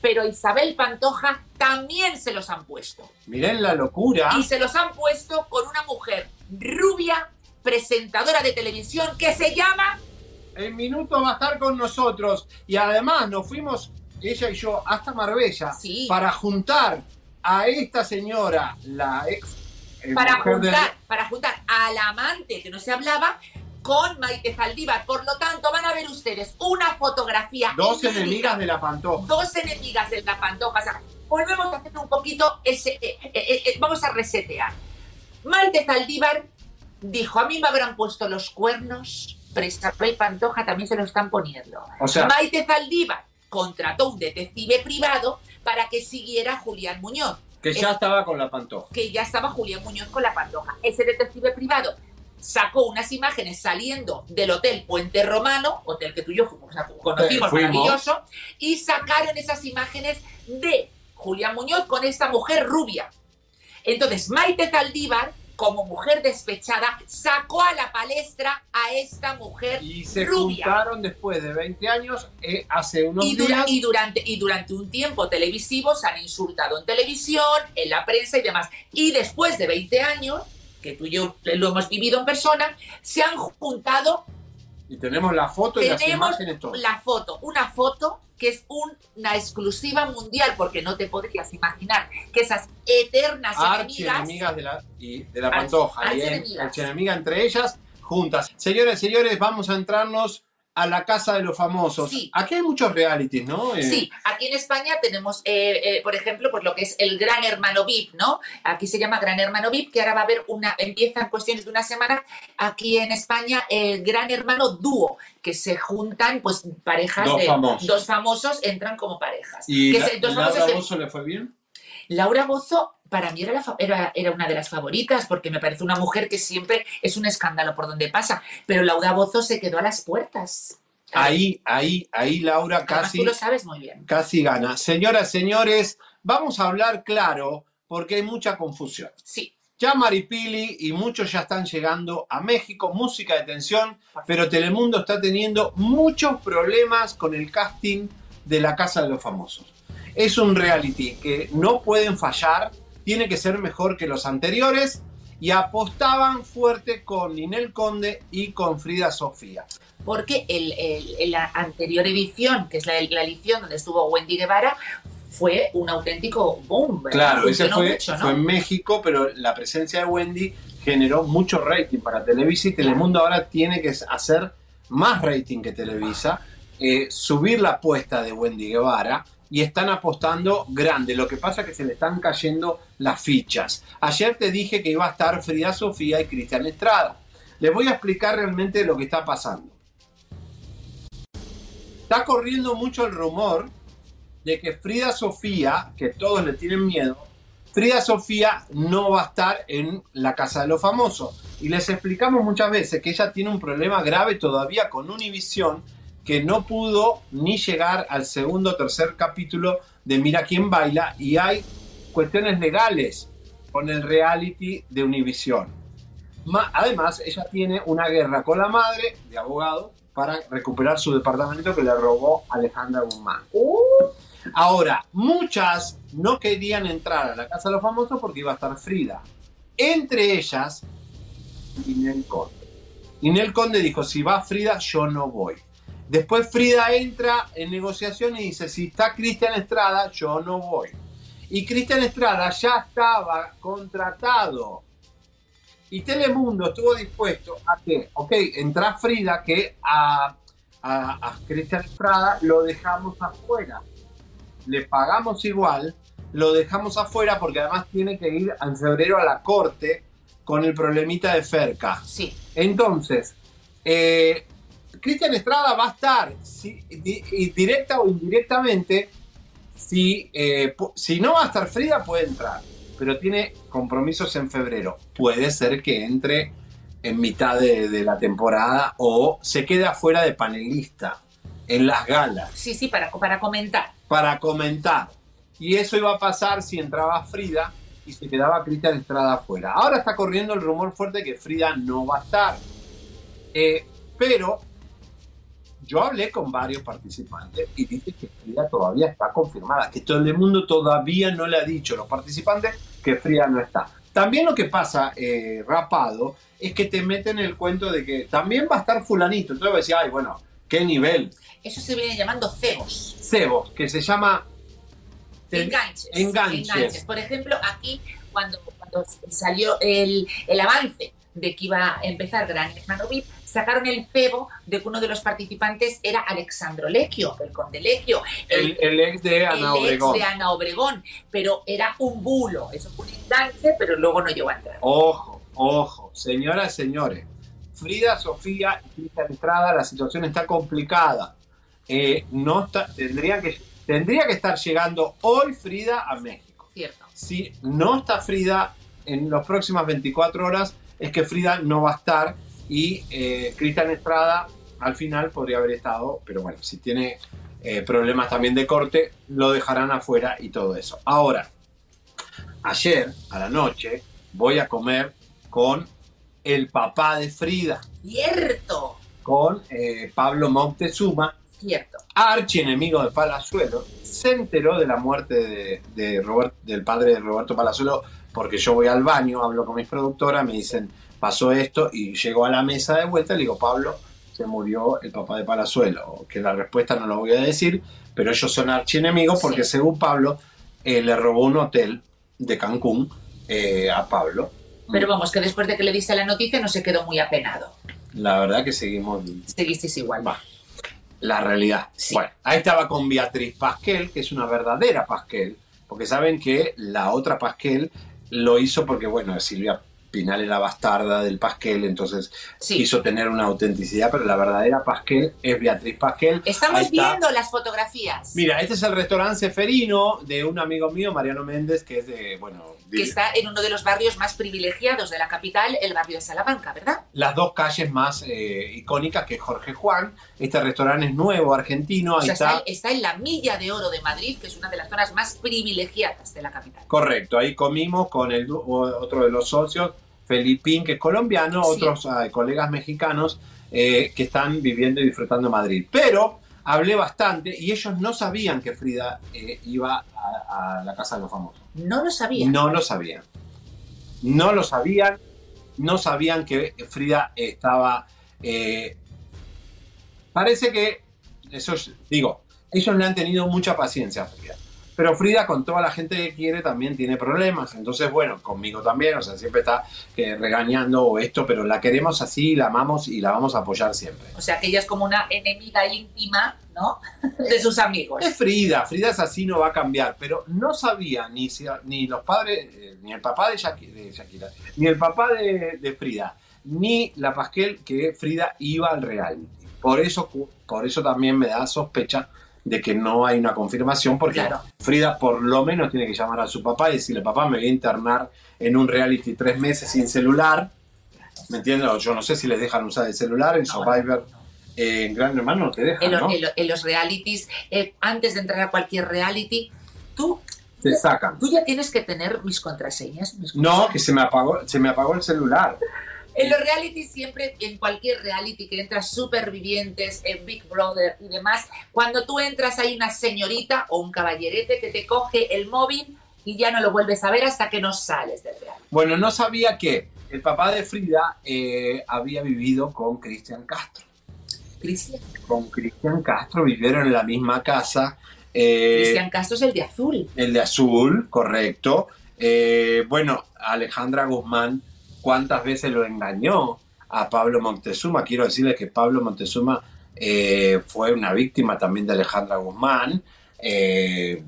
pero Isabel Pantoja también se los han puesto. Miren la locura. Y se los han puesto con una mujer rubia, presentadora de televisión, que se llama... En minuto va a estar con nosotros. Y además nos fuimos, ella y yo, hasta Marbella para juntar a esta señora, la ex eh, para de- juntar, para juntar al amante que no se hablaba con Maite Zaldívar. Por lo tanto, van a ver ustedes una fotografía. dos enemigas de la Pantoja. Dos enemigas de la pantoja. O sea, volvemos a hacer un poquito ese. eh, eh, eh, eh, vamos a resetear. Maite Zaldívar dijo: A mí me habrán puesto los cuernos, pero Isabel Pantoja también se lo están poniendo. O sea- Maite Zaldívar contrató un detective privado para que siguiera a Julián Muñoz Que ya estaba con la Pantoja. que ya estaba Julián Muñoz con la pantoja. Ese detective privado sacó unas imágenes saliendo del hotel Puente Romano, hotel que tú y yo fuimos, conocimos, fuimos. maravilloso, y sacaron esas imágenes de Julián Muñoz con esta mujer rubia. Entonces, Maite Zaldívar, como mujer despechada, sacó a la palestra a esta mujer Y se rubia. juntaron después de 20 años, eh, hace unos Y, dura- días. y durante, y durante un tiempo televisivo se han insultado en televisión, en la prensa y demás. Y después de 20 años, que tú y yo lo hemos vivido en persona, se han juntado, Y tenemos la foto y las tenemos imágenes la foto, una foto que es una exclusiva mundial, porque no te podrías imaginar que esas eternas enemigas Archienemigas de la, y de la Pantoja. y en- entre ellas, juntas. Señoras y señores, vamos a entrarnos a la casa de los famosos. Sí. Aquí hay muchos realities, ¿no? Eh, Sí, aquí en España tenemos, eh, eh, por ejemplo, pues lo que es el Gran Hermano VIP, ¿no? Aquí se llama Gran Hermano VIP, que ahora va a haber una, empieza en cuestiones de una semana, aquí en España, el Gran Hermano Dúo, que se juntan, pues, parejas Dos de famosos. dos famosos, entran como parejas. ¿Y Que la- se- dos Laura famosos le fue bien? Laura Bozo para mí era, la era, era una de las favoritas porque me parece una mujer que siempre es un escándalo por donde pasa, pero Laura Bozo se quedó a las puertas. Ahí, ahí, ahí Laura Además, casi, tú lo sabes muy bien. casi gana. Señoras, señores, vamos a hablar claro porque hay mucha confusión. Sí. Ya Maripili y muchos ya están llegando a México, música de tensión, pero Telemundo está teniendo muchos problemas con el casting de la Casa de los Famosos. Es un reality que no pueden fallar, tiene que ser mejor que los anteriores y apostaban fuerte con Ninel Conde y con Frida Sofía. porque el, el- en la anterior edición, que es la, la edición donde estuvo Wendy Guevara, fue un auténtico boom. ¿verdad? Claro, ese Funcionó fue, mucho, ¿no? fue en México, pero la presencia de Wendy generó mucho rating para Televisa y Telemundo ahora tiene que hacer más rating que Televisa, eh, subir la apuesta de Wendy Guevara y están apostando grande. Lo que pasa es que se le están cayendo las fichas. Ayer te dije que iba a estar Frida Sofía y Cristian Estrada. Les voy a explicar realmente lo que está pasando. Está corriendo mucho el rumor de que Frida Sofía, que todos le tienen miedo, Frida Sofía no va a estar en la Casa de los Famosos. Y les explicamos muchas veces que ella tiene un problema grave todavía con Univision, que no pudo ni llegar al segundo o tercer capítulo de Mira quién baila, y hay cuestiones legales con el reality de Univision. Ma- Además, ella tiene una guerra con la madre de abogado para recuperar su departamento que le robó Alejandra Guzmán. Ahora, muchas no querían entrar a la Casa de los Famosos porque iba a estar Frida. Entre ellas, Ninel Conde. Ninel Conde dijo, si va Frida, yo no voy. Después Frida entra en negociación y dice, si está Cristian Estrada, yo no voy. Y Cristian Estrada ya estaba contratado. Y Telemundo estuvo dispuesto a que, ok, entra Frida, que a, a, a Cristian Estrada lo dejamos afuera le pagamos igual, lo dejamos afuera porque además tiene que ir en febrero a la corte con el problemita de Ferca. Sí. Entonces, eh, Cristian Estrada va a estar, si- di- y directa o indirectamente, si, eh, si no va a estar Frida, puede entrar, pero tiene compromisos en febrero. Puede ser que entre en mitad de, de la temporada o se quede afuera de panelista en las galas Sí, sí, para, para comentar. para comentar. Y eso iba a pasar si entraba Frida y se quedaba Cristian Estrada afuera. Ahora está corriendo el rumor fuerte que Frida no va a estar. Eh, pero yo hablé con varios participantes y dicen que Frida todavía está confirmada, que todo el mundo todavía no le ha dicho a los participantes que Frida no está. También lo que pasa, eh, rapado, es que te meten el cuento de que también va a estar fulanito. Entonces vas a decir, ay, bueno, ¿qué nivel? Eso se viene llamando cebos. Cebo, que se llama Enganches. Enganches. Por ejemplo, aquí, cuando, cuando salió el, el avance de que iba a empezar Gran Hermano VIP, sacaron el cebo de que uno de los participantes era Alexandro Lecchio, el conde Lecchio. el, el ex de Ana el ex Obregón. de Ana Obregón, pero era un bulo, eso fue un enganche, pero luego no llegó a entrar. Ojo, ojo, señoras y señores. Frida, Sofía y Cristian Estrada, la situación está complicada. Eh, no está, tendría, que, tendría que estar llegando hoy Frida a México. Cierto. Si no está Frida en las próximas 24 horas, es que Frida no va a estar y eh, Cristian Estrada al final podría haber estado, pero bueno, si tiene eh, problemas también de corte, lo dejarán afuera y todo eso. Ahora, ayer a la noche voy a comer con el papá de Frida, Cierto, con eh, Pablo Moctezuma, cierto. archienemigo de Palazuelo, se enteró de la muerte de, de Robert- del padre de Roberto Palazuelo porque yo voy al baño, hablo con mis productoras, me dicen, pasó esto y llego a la mesa de vuelta y le digo, Pablo, se murió el papá de Palazuelo, que la respuesta no la voy a decir, pero ellos son archienemigos porque según Pablo, eh, le robó un hotel de Cancún eh, a Pablo Pero vamos, que después de que le diste la noticia no se quedó muy apenado. La verdad que seguimos Seguisteis igual. Va. la realidad. Bueno, ahí estaba con Beatriz Pasquel, que es una verdadera Pasquel, porque saben que la otra Pasquel lo hizo porque, bueno, Silvia Pinal era bastarda del Pasquel, entonces quiso tener una autenticidad, pero la verdadera Pasquel es Beatriz Pasquel. Estamos viendo las fotografías. Mira, este es el restaurante Ceferino de un amigo mío, Mariano Méndez, que es de, bueno, que está en uno de los barrios más privilegiados de la capital, el barrio de Salamanca, ¿verdad? las dos calles más eh, icónicas que es Jorge Juan. Este restaurante es nuevo, argentino, O ahí sea, está. está, en la Milla de Oro de Madrid, que es una de las zonas más privilegiadas de la capital. Correcto, ahí comimos con el otro de los socios, Felipín, que es colombiano, Sí. otros ah, colegas mexicanos eh, que están viviendo y disfrutando Madrid. Pero hablé bastante y ellos no sabían que Frida eh, iba a, a la Casa de los Famosos. No lo sabía. No lo sabían. No lo sabían. No sabían que Frida estaba. eh, parece que. Eso es- digo, ellos le han tenido mucha paciencia a Frida. Pero Frida, con toda la gente que quiere, también tiene problemas. Entonces, bueno, conmigo también. O sea, siempre está eh, regañando esto, pero la queremos así, la amamos y la vamos a apoyar siempre. O sea, que ella es como una enemiga íntima, ¿no? De sus amigos. Es Frida, Frida es así, no va a cambiar, pero no sabía ni, si- ni los padres, eh, ni el papá de, Shaki- de Shakira, ni el papá de, de Frida, ni la Pasquel que Frida iba al reality. Por eso, por eso también me da sospecha de que no hay una confirmación, porque Claro. Frida por lo menos tiene que llamar a su papá y decirle, papá, me voy a internar en un reality tres meses sin celular. ¿Me entiendes? Yo no sé si les dejan usar el celular en Survivor. eh, en Gran Hermano no te dejan, En, lo- ¿no? en lo- en los realities, eh, antes de entrar a cualquier reality, tú, Te sacan. tú ya tienes que tener mis contraseñas. mis No, que se me apagó, se me apagó el celular. En los reality siempre, en cualquier reality que entras, supervivientes, en Big Brother y demás, cuando tú entras hay una señorita o un caballerete que te coge el móvil y ya no lo vuelves a ver hasta que no sales del reality. Bueno, no sabía que el papá de Frida eh, había vivido con Cristian Castro. Cristian, Con Cristian Castro vivieron en la misma casa. eh, Cristian Castro es el de azul. El de azul, correcto. Eh, bueno, Alejandra Guzmán, ¿cuántas veces lo engañó a Pablo Montezuma? Quiero decirles que Pablo Montezuma eh, fue una víctima también de Alejandra Guzmán, eh,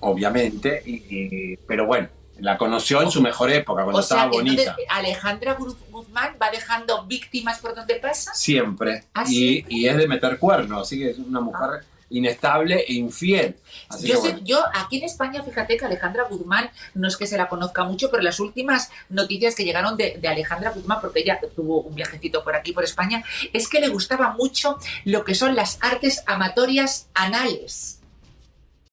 obviamente, y- y- pero bueno, la conoció en su mejor época, cuando O estaba bonita. Alejandra Guzmán va dejando víctimas por donde pasa. Siempre. ¿Ah, y, y es de meter cuernos, así que es una mujer inestable e infiel. Así Yo, sé- bueno. yo aquí en España, fíjate que Alejandra Guzmán no es que se la conozca mucho, pero las últimas noticias que llegaron de, de Alejandra Guzmán, porque ella tuvo un viajecito por aquí, por España, es que le gustaba mucho lo que son las artes amatorias anales.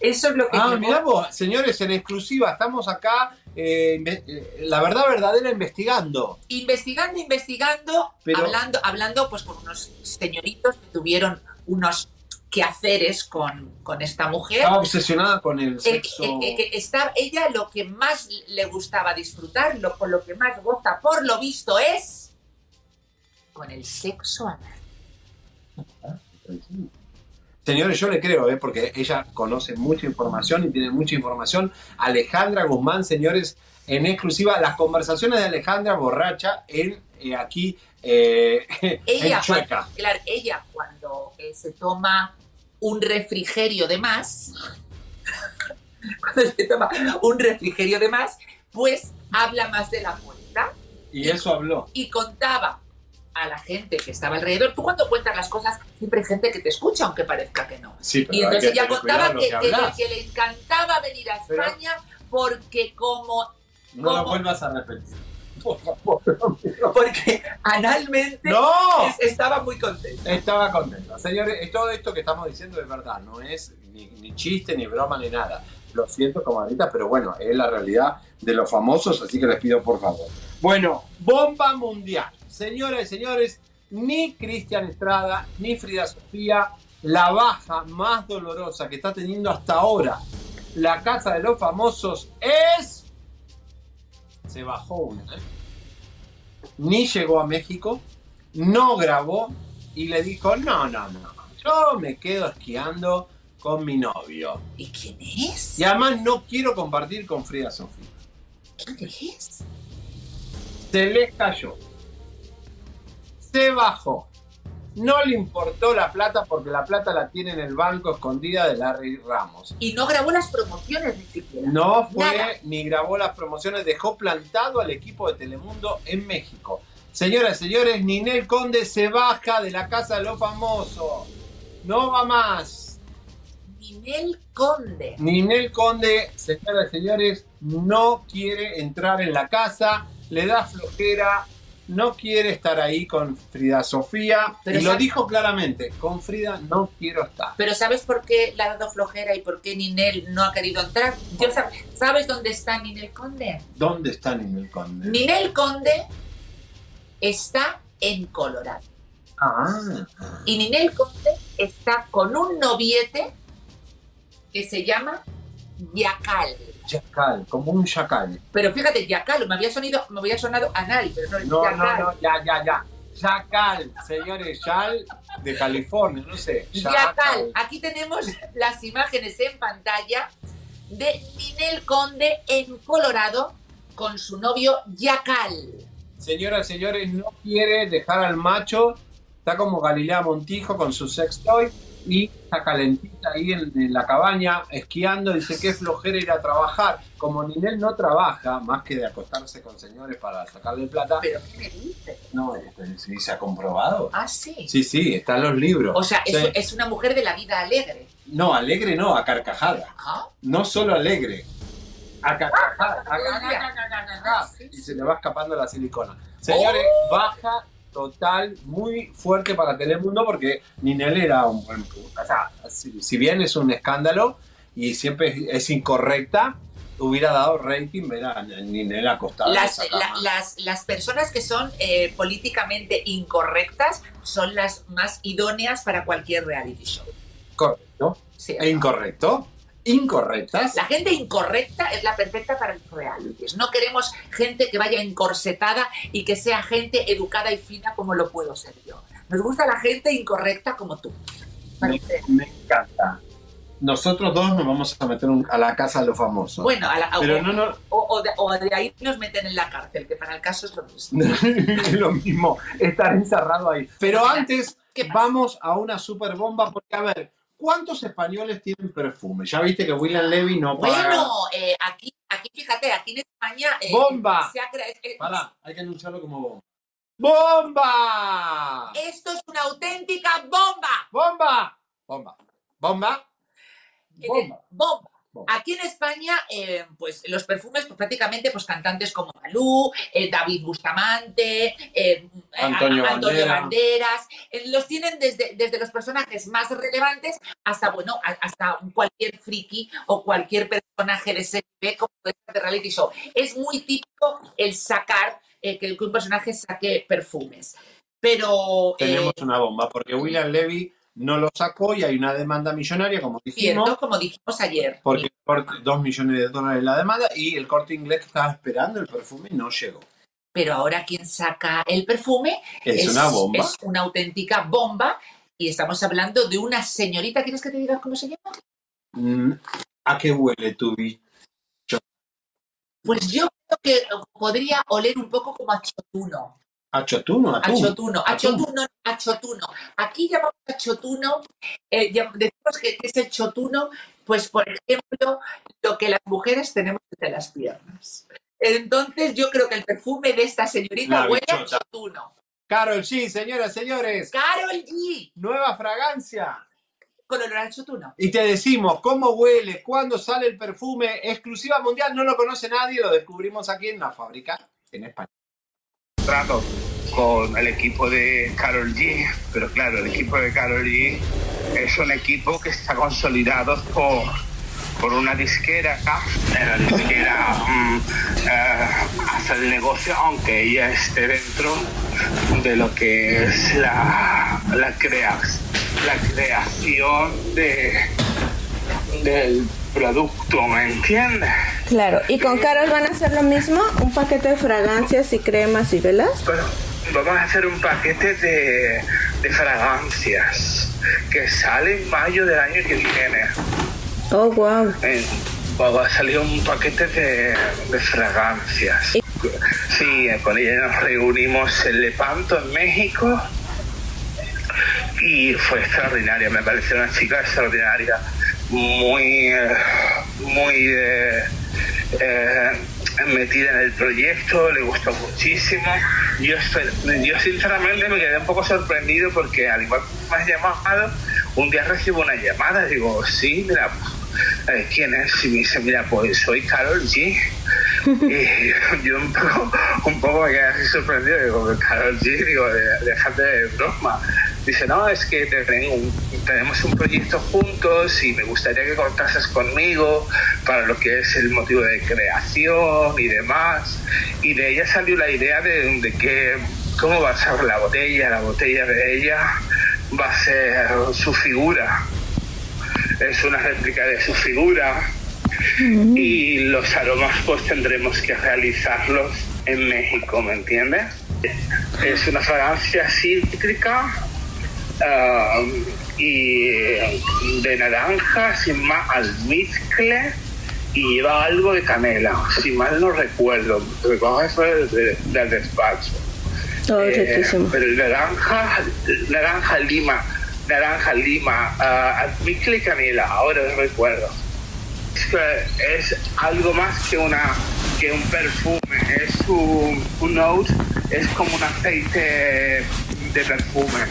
Eso es lo que Ah, mirá vos, señores, en exclusiva, estamos acá, eh, eh, la verdad verdadera investigando. investigando, investigando, Pero- hablando, hablando pues con unos señoritos que tuvieron unos quehaceres con, con esta mujer. Estaba obsesionada con el sexo. eh, eh, está, ella lo que más le gustaba disfrutar, lo, con lo que más goza, por lo visto, es con el sexo anal. Señores, yo le creo, ¿eh? porque ella conoce mucha información y tiene mucha información. Alejandra Guzmán, señores, en exclusiva, las conversaciones de Alejandra borracha en eh, aquí eh, Ella, en Chueca. cuando- claro, ella cuando eh, se toma un refrigerio de más, cuando se toma un refrigerio de más, pues habla más de la cuenta Y eso habló. y contaba a la gente que estaba alrededor. Tú cuando cuentas las cosas, siempre hay gente que te escucha, aunque parezca que no. Sí, pero Y entonces ella contaba que, lo que que que le encantaba venir a Pero- España porque como No lo ¿Cómo? vuelvas a repetir. Por favor. porque analmente ¡No! es- estaba muy contenta. Estaba contento. Señores, todo esto que estamos diciendo es verdad, no es ni, ni chiste, ni broma, ni nada. Lo siento, comadrita, pero bueno, es la realidad de los famosos, así que les pido por favor. Bueno, bomba mundial. Señoras y señores, ni Cristian Estrada, ni Frida Sofía, la baja más dolorosa que está teniendo hasta ahora la casa de los famosos es... Se bajó una, ¿eh? Ni llegó a México, no grabó y le dijo, no, no, no, yo me quedo esquiando con mi novio. ¿Y quién es? Y además no quiero compartir con Frida Sofía. ¿Quién es? Se le cayó. Se bajó. No le importó la plata porque la plata la tiene en el banco escondida de Larry Ramos. Y no grabó las promociones ni siquiera. No fue Nada. ni grabó las promociones, dejó plantado al equipo de Telemundo en México. Señoras y señores, Ninel Conde se baja de la casa de los famosos. No va más. Ninel Conde. Ninel Conde, señoras y señores, no quiere entrar en la casa, le da flojera, no quiere estar ahí con Frida Sofía. Pero y lo dijo claramente, con Frida no quiero estar. Pero ¿sabes por qué le ha dado flojera y por qué Ninel no ha querido entrar? Yo sab- ¿Sabes dónde está Ninel Conde? ¿Dónde está Ninel Conde? Ninel Conde está en Colorado. Ah, Y Ninel Conde está con un noviete que se llama Yacal. Chacal, como un chacal. Pero fíjate, Yacal, me había, sonido, me había sonado anal, pero no es No, Yacal. no, no, ya, ya, ya. Chacal, señores, Chal de California, no sé. Yacal. Aquí tenemos las imágenes en pantalla de Ninel Conde en Colorado con su novio Yacal. Señoras señores, no quiere dejar al macho. Está como Galilea Montijo con su sex toy y está calentita ahí en, en la cabaña esquiando. Dice que es flojera ir a trabajar. Como Ninel no trabaja más que de acostarse con señores para sacarle plata. ¿Pero qué me dices? No, este, sí, se ha comprobado. Ah, sí. Sí, sí, están los libros. O sea, es, Sí. es una mujer de la vida alegre. No, alegre no, a carcajada. ¿Ah? No solo alegre. A carcajada. A día. carcajada. Y se le va escapando la silicona. Señores, Oh. baja total, muy fuerte para Telemundo porque Ninel era un buen... O sea, si, si bien es un escándalo y siempre es, es incorrecta, hubiera dado rating ver a Ninel acostada. en Las, la- las, las personas que son eh, políticamente incorrectas son las más idóneas para cualquier reality show. Correcto. Sí. E incorrecto. Incorrectas. La gente incorrecta es la perfecta para los realities. No queremos gente que vaya encorsetada y que sea gente educada y fina como lo puedo ser yo. Nos gusta la gente incorrecta como tú. Me, me encanta. Nosotros dos nos vamos a meter un- a la casa de los famosos. Bueno, a la- Pero o, no, no, o- o de, o de ahí nos meten en la cárcel, que para el caso es lo mismo. lo mismo, estar encerrado ahí. Pero antes vamos a una super bomba porque, a ver, ¿cuántos españoles tienen perfume? Ya viste que William Levy no paga. Bueno, eh, aquí, aquí fíjate, aquí en España eh, ¡Bomba! se ha eh, Pará, hay que anunciarlo como bomba. ¡Bomba! esto es una auténtica bomba. ¡Bomba! Bomba. ¿Bomba? Bomba. bomba. Aquí en España, eh, pues los perfumes, pues prácticamente, pues cantantes como Malú, eh, David Bustamante, eh, Antonio a- Antonio Bandera. Banderas, los tienen desde, desde los personajes más relevantes hasta, bueno, hasta cualquier friki o cualquier personaje de serie como de reality show. Es muy típico el sacar, que un personaje saque perfumes. Pero, Tenemos una bomba porque William Levy no lo sacó y hay una demanda millonaria, como dijimos. cierto, como dijimos ayer. Porque corte- dos millones de dólares la demanda y el corte inglés que estaba esperando el perfume no llegó. Pero ahora quien saca el perfume Es, una bomba. es una auténtica bomba y estamos hablando de una señorita. ¿Quieres que te diga cómo se llama? Mm, ¿A qué huele tu bicho? Pues yo creo que podría oler un poco como a chotuno. ¿A chotuno? ¿A A chotuno, a chotuno, a chotuno. Aquí llamamos a chotuno, eh, decimos que, es el chotuno Pues, por ejemplo, lo que las mujeres tenemos entre las piernas. Entonces, yo creo que el perfume de esta señorita La huele a bichota. chotuno. Carol G, señoras, señores. Carol G. Nueva fragancia. Con olor a chotuno. Y te decimos cómo huele, cuándo sale el perfume, exclusiva mundial, no lo conoce nadie, lo descubrimos aquí en la fábrica en España. Con el equipo de Carol G, pero claro, el equipo de Carol G es un equipo que está consolidado por, por una disquera. La disquera mm, eh, hace el negocio, aunque ella esté dentro de lo que es la, la, crea- la creación de, del producto, ¿me entiendes? Claro, y con Carol van a hacer lo mismo, un paquete de fragancias y cremas y velas. Bueno, vamos a hacer un paquete de, de fragancias que sale en mayo del año que viene. Oh, wow. Eh, va a salir un paquete de, de fragancias. Sí, con ella nos reunimos en Lepanto, en México, y fue extraordinaria. Me pareció una chica extraordinaria, muy, muy eh, eh, metida en el proyecto, le gustó muchísimo. Yo, yo sinceramente me quedé un poco sorprendido porque al igual que me has llamado, un día recibo una llamada digo, sí, mira, eh, ¿quién es? Y me dice, mira, pues soy Carol G. y yo un poco, un poco me quedé así sorprendido, digo, Carol G, digo, déjate de broma. Dice, no, es que un- tenemos un proyecto juntos y me gustaría que contases conmigo para lo que es el motivo de creación y demás. Y de ella salió la idea de, de que, ¿cómo va a ser la botella? La botella de ella va a ser su figura. Es una réplica de su figura. Y los aromas pues tendremos que realizarlos en México, ¿me entiendes? Es una fragancia cítrica ah, y de naranja, sin más almizcle y lleva algo de canela, si mal no recuerdo, recoge eso del, del despacho. Oh, Eh, pero naranja, naranja lima, naranja lima, ah, almizcle y canela, ahora recuerdo. Es, que es algo más que una que un perfume, es un, un note, es como un aceite de perfume.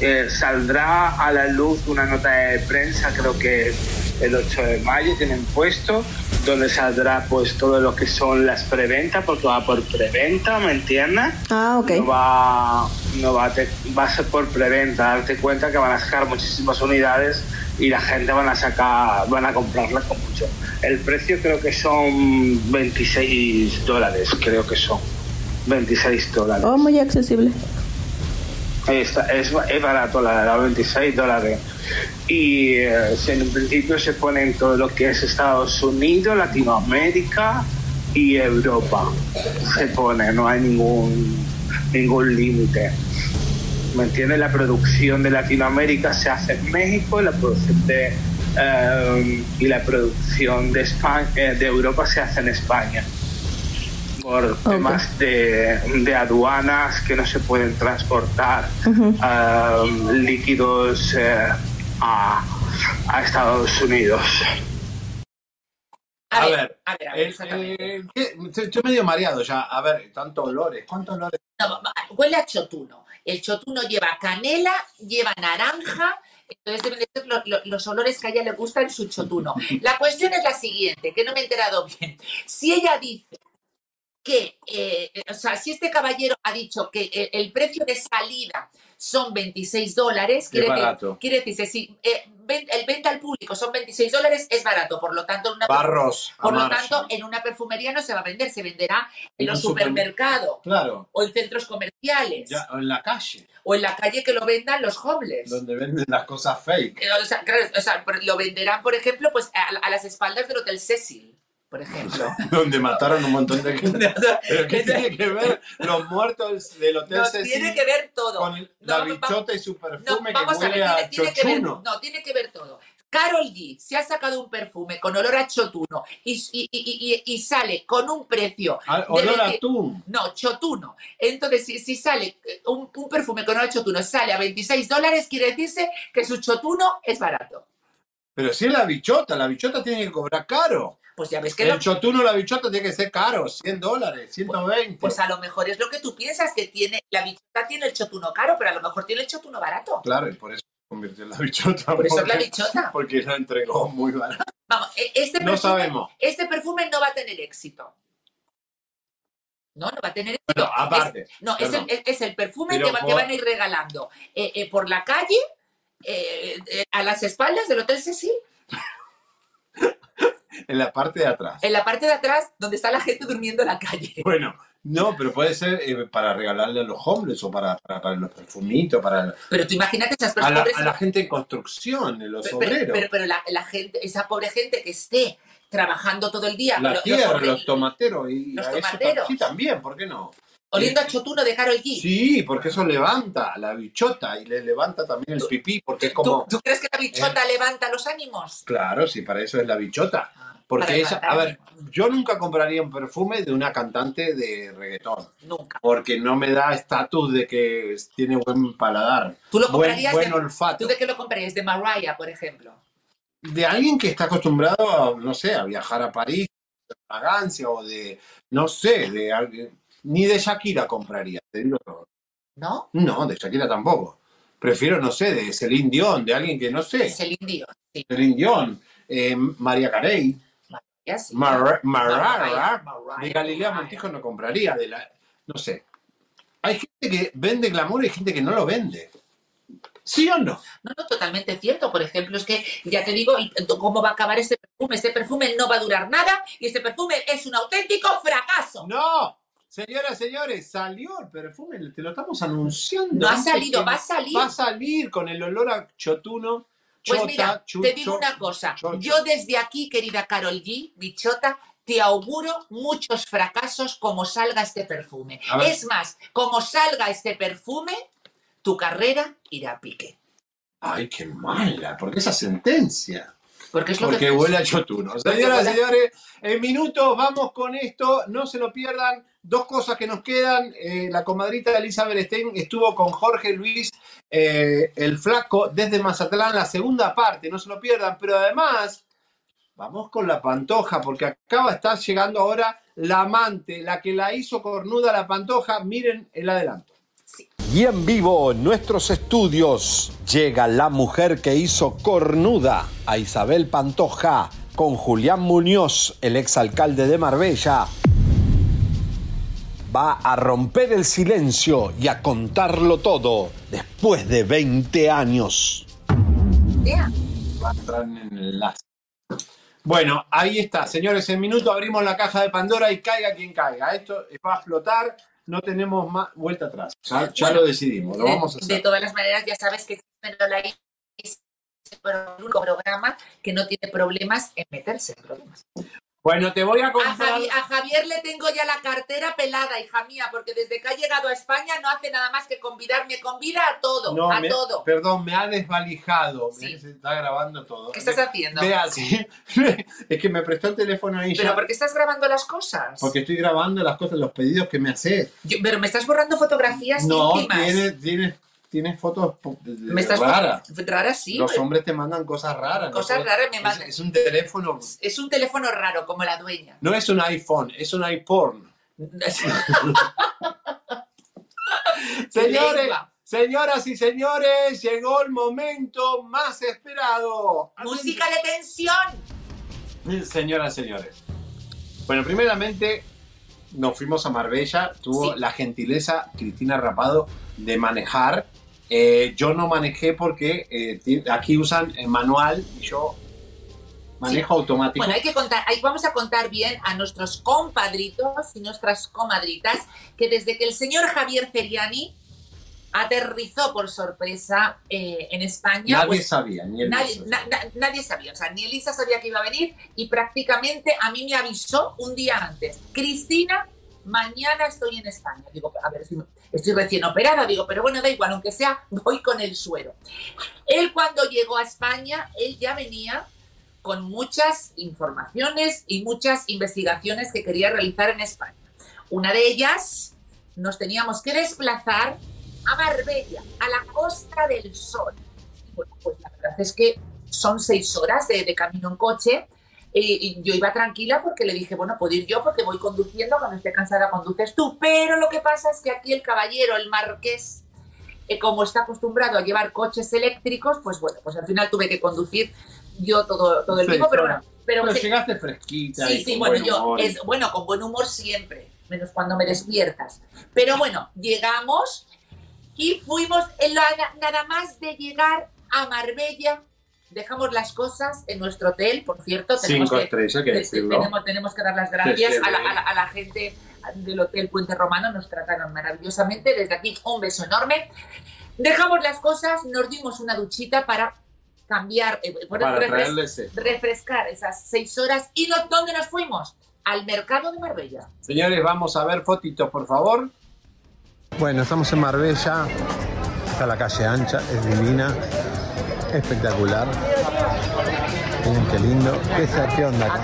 Eh, saldrá a la luz una nota de prensa, creo que el 8 de mayo tienen puesto, donde saldrá pues todo lo que son las preventas, porque va por preventa, ¿me entiendes? Ah, ok. No va, no va, a te- va a ser por preventa, darte cuenta que van a sacar muchísimas unidades y la gente van a sacar, van a comprarlas con mucho. El precio creo que son 26 dólares, creo que son. 26 dólares. Oh, muy accesible. Está- es, es barato, la verdad, 26 dólares. Y eh, en un principio se pone en todo lo que es Estados Unidos, Latinoamérica y Europa. Se pone, no hay ningún, ningún límite. ¿Me entiendes? La producción de Latinoamérica se hace en México y la producción de, eh, y la producción de, España, eh, de Europa se hace en España por temas de, de aduanas que no se pueden transportar um, líquidos eh, a, a Estados Unidos. A, A ver, ver, a ver, a ver, eh, ¿qué? estoy medio mareado ya. A ver, tantos olores. ¿Cuántos olores? No, huele a chotuno. El chotuno lleva canela, lleva naranja. Entonces deben de ser lo- lo- los olores que a ella le gustan en su chotuno. La cuestión es la siguiente, que no me he enterado bien. Si ella dice que, eh, o sea, si este caballero ha dicho que el, el precio de salida son 26 dólares, quiere, decir- barato. quiere decirse, si eh, ven- el venta al público son 26 dólares, es barato. Por lo tanto, en una, Barros, por lo tanto, en una perfumería no se va a vender, se venderá en En los un supermer- supermercados Claro, o en centros comerciales ya, en la calle, o en la calle que lo vendan los homeless. donde venden las cosas fake. Eh, O sea, claro, o sea, lo venderán, por ejemplo, pues a, a las espaldas del Hotel Cecil, por ejemplo. Donde mataron un montón de gente. ¿Pero qué tiene que ver los muertos del Hotel No, Cecil tiene que ver todo. con la No, bichota y su No, perfume vamos que a ver, huele tiene, a tiene que ver, chochuno? no, tiene que ver todo. Carol G se ha sacado un perfume con olor a chotuno y, y- y- y- y sale con un precio. Ah, olor a 20 atún. No, chotuno. Entonces, si, si sale eh, un, un perfume con olor a chotuno, sale a 26 dólares, quiere decirse que su chotuno es barato. Pero si es la bichota, la bichota tiene que cobrar caro. Pues ya ves que El lo- chotuno, la bichota tiene que ser caro, 100 dólares, 120. Pues a lo mejor es lo que tú piensas, que tiene, la bichota tiene el chotuno caro, pero a lo mejor tiene el chotuno barato. Claro, y por eso se convirtió en la bichota. Por eso es la bichota. Porque la entregó muy barato. Vamos, e- este No perfume, sabemos. este perfume no va a tener éxito. No, no va a tener éxito. Bueno, aparte, Es- no, es el, es el perfume que, va- que van a ir regalando eh, eh, por la calle, eh, a las espaldas del Hotel Cecil, En la parte de atrás. en la parte de atrás, donde está la gente durmiendo en la calle. Bueno, no, pero puede ser eh, para regalarle a los hombres o para, para, para los perfumitos, para Pero tú imagínate esas a la, personas. a la gente en construcción, en los Pero, obreros. pero, pero la, la gente, esa pobre gente que esté trabajando todo el día, la lo- los tierra, obreros, los tomateros y los a tomateros. sí también, ¿por qué no? Oliendo a chotuno de Karol G. Sí, porque eso levanta la bichota y le levanta también el pipí, porque es como... ¿Tú crees que la bichota Eh. levanta los ánimos? Claro, sí, para eso es la bichota. para Porque esa, a ver, yo nunca compraría un perfume de una cantante de reggaetón. Nunca. Porque no me da estatus de que tiene buen paladar. ¿Tú lo buen, comprarías buen de, olfato. ¿Tú de qué lo comprarías? De Mariah, por ejemplo. De alguien que está acostumbrado a, no sé, a viajar a París, de fragancia o de, no sé, de alguien. Ni de Shakira compraría, te digo todo. ¿No? No, de Shakira tampoco. Prefiero, no sé, de Celine Dion, de alguien que no sé. Celine Dion. Sí. Celine Dion, eh, María Carey, Ya sí. Mar- Marara, Mariah, de Galilea. Montijo no compraría, de la, no sé. Hay gente que vende glamour y hay gente que no lo vende. ¿Sí o no? No, no, totalmente cierto. Por ejemplo, es que ya te digo cómo va a acabar este perfume. Este perfume no va a durar nada y este perfume es un auténtico fracaso. ¡No! Señoras, señores, salió el perfume, te lo estamos anunciando. No ha salido, va a salir. Va a salir con el olor a chotuno, Pues chota, mira, chucho. te digo una cosa. Yo desde aquí, querida Carol G, bichota, te auguro muchos fracasos como salga este perfume. Es más, como salga este perfume, tu carrera irá a pique. Ay, qué mala, porque esa sentencia. Porque es lo Porque que huele a chotuno. Señoras y señores, en minutos vamos con esto, no se lo pierdan. Dos cosas que nos quedan. Eh, la comadrita Elizabeth Stein estuvo con Jorge Luis, eh, el flaco, desde Mazatlán, la segunda parte, no se lo pierdan. Pero además, vamos con la pantoja, porque acaba de estar llegando ahora la amante, la que la hizo cornuda la pantoja. Miren el adelanto. Y en vivo en nuestros estudios llega la mujer que hizo cornuda a Isabel Pantoja con Julián Muñoz, el exalcalde de Marbella. Va a romper el silencio y a contarlo todo después de 20 años. Va a entrar en el enlace. Bueno, ahí está, señores. En minuto abrimos la caja de Pandora y caiga quien caiga. Esto va a flotar, no tenemos más vuelta atrás. Ya, ya Bueno, lo decidimos, lo de, vamos a de hacer. todas las maneras, ya sabes que la es el único programa que no tiene problemas en meterse en problemas. Bueno, te voy a A, contar. Javi- a Javier le tengo ya la cartera pelada, hija mía, porque desde que ha llegado a España no hace nada más que convidarme, convida a todo, No, a me- todo. Perdón, me ha desvalijado. Sí. Se está grabando todo. ¿Qué estás haciendo? Vea, sí. es que me prestó el teléfono ahí ¿Pero ya. por qué estás grabando las cosas? Porque estoy grabando las cosas, los pedidos que me haces. Yo- pero me estás borrando fotografías No, íntimas. tienes, tienes, tienes fotos Me estás raras. sí. Los hombres te mandan cosas raras. ¿no? Cosas raras me mandan. Es, un teléfono. Es un teléfono raro, como la dueña. No es un iPhone, es un iPorn. Señores, señoras y señores, llegó el momento más esperado. Música de tensión. Señoras y señores. Bueno, primeramente nos fuimos a Marbella. Tuvo Sí. la gentileza Cristina Rapado de manejar. Eh, yo no manejé porque eh, aquí usan el manual y yo manejo automático. Bueno, hay que contar, ahí vamos a contar bien a nuestros compadritos y nuestras comadritas que desde que el señor Javier Ceriani aterrizó por sorpresa eh, en España, Nadie pues, sabía, ni él nadie, mismo. na- na- nadie sabía, o sea, ni Elisa sabía que iba a venir y prácticamente a mí me avisó un día antes. Cristina, mañana estoy en España. Digo, a ver, si- estoy recién operada, digo, pero bueno, da igual, aunque sea, voy con el suero. Él cuando llegó a España, él ya venía con muchas informaciones y muchas investigaciones que quería realizar en España. Una de ellas, nos teníamos que desplazar a Marbella, a la Costa del Sol. Bueno, pues la verdad es que son seis horas de camino en coche. Y, y yo iba tranquila porque le dije, bueno, puedo ir yo porque voy conduciendo, cuando esté cansada conduces tú. Pero lo que pasa es que aquí el caballero, el marqués, eh, como está acostumbrado a llevar coches eléctricos, pues bueno, pues al final tuve que conducir yo todo, todo el tiempo, pero bueno. Pero, Pero llegaste fresquita. Sí, y sí, con bueno, buen yo, humor. es, bueno, con buen humor siempre, menos cuando me despiertas. Pero bueno, llegamos y fuimos, en la- nada más de llegar a Marbella, dejamos las cosas en nuestro hotel, por cierto. Tenemos Cinco que, estrellas, hay que decirlo. tenemos, tenemos que dar las gracias Sí, sí, a, la, a la- a la gente del Hotel Puente Romano, nos trataron maravillosamente. Desde aquí, un beso enorme. Dejamos las cosas, nos dimos una duchita para cambiar, eh, Para refres- refrescar esas seis horas. ¿Y no, dónde nos fuimos? Al mercado de Marbella. Señores, vamos a ver fotitos, por favor. Bueno, estamos en Marbella. Está la calle ancha, es divina, espectacular. Miren qué lindo. ¿Qué, qué onda acá?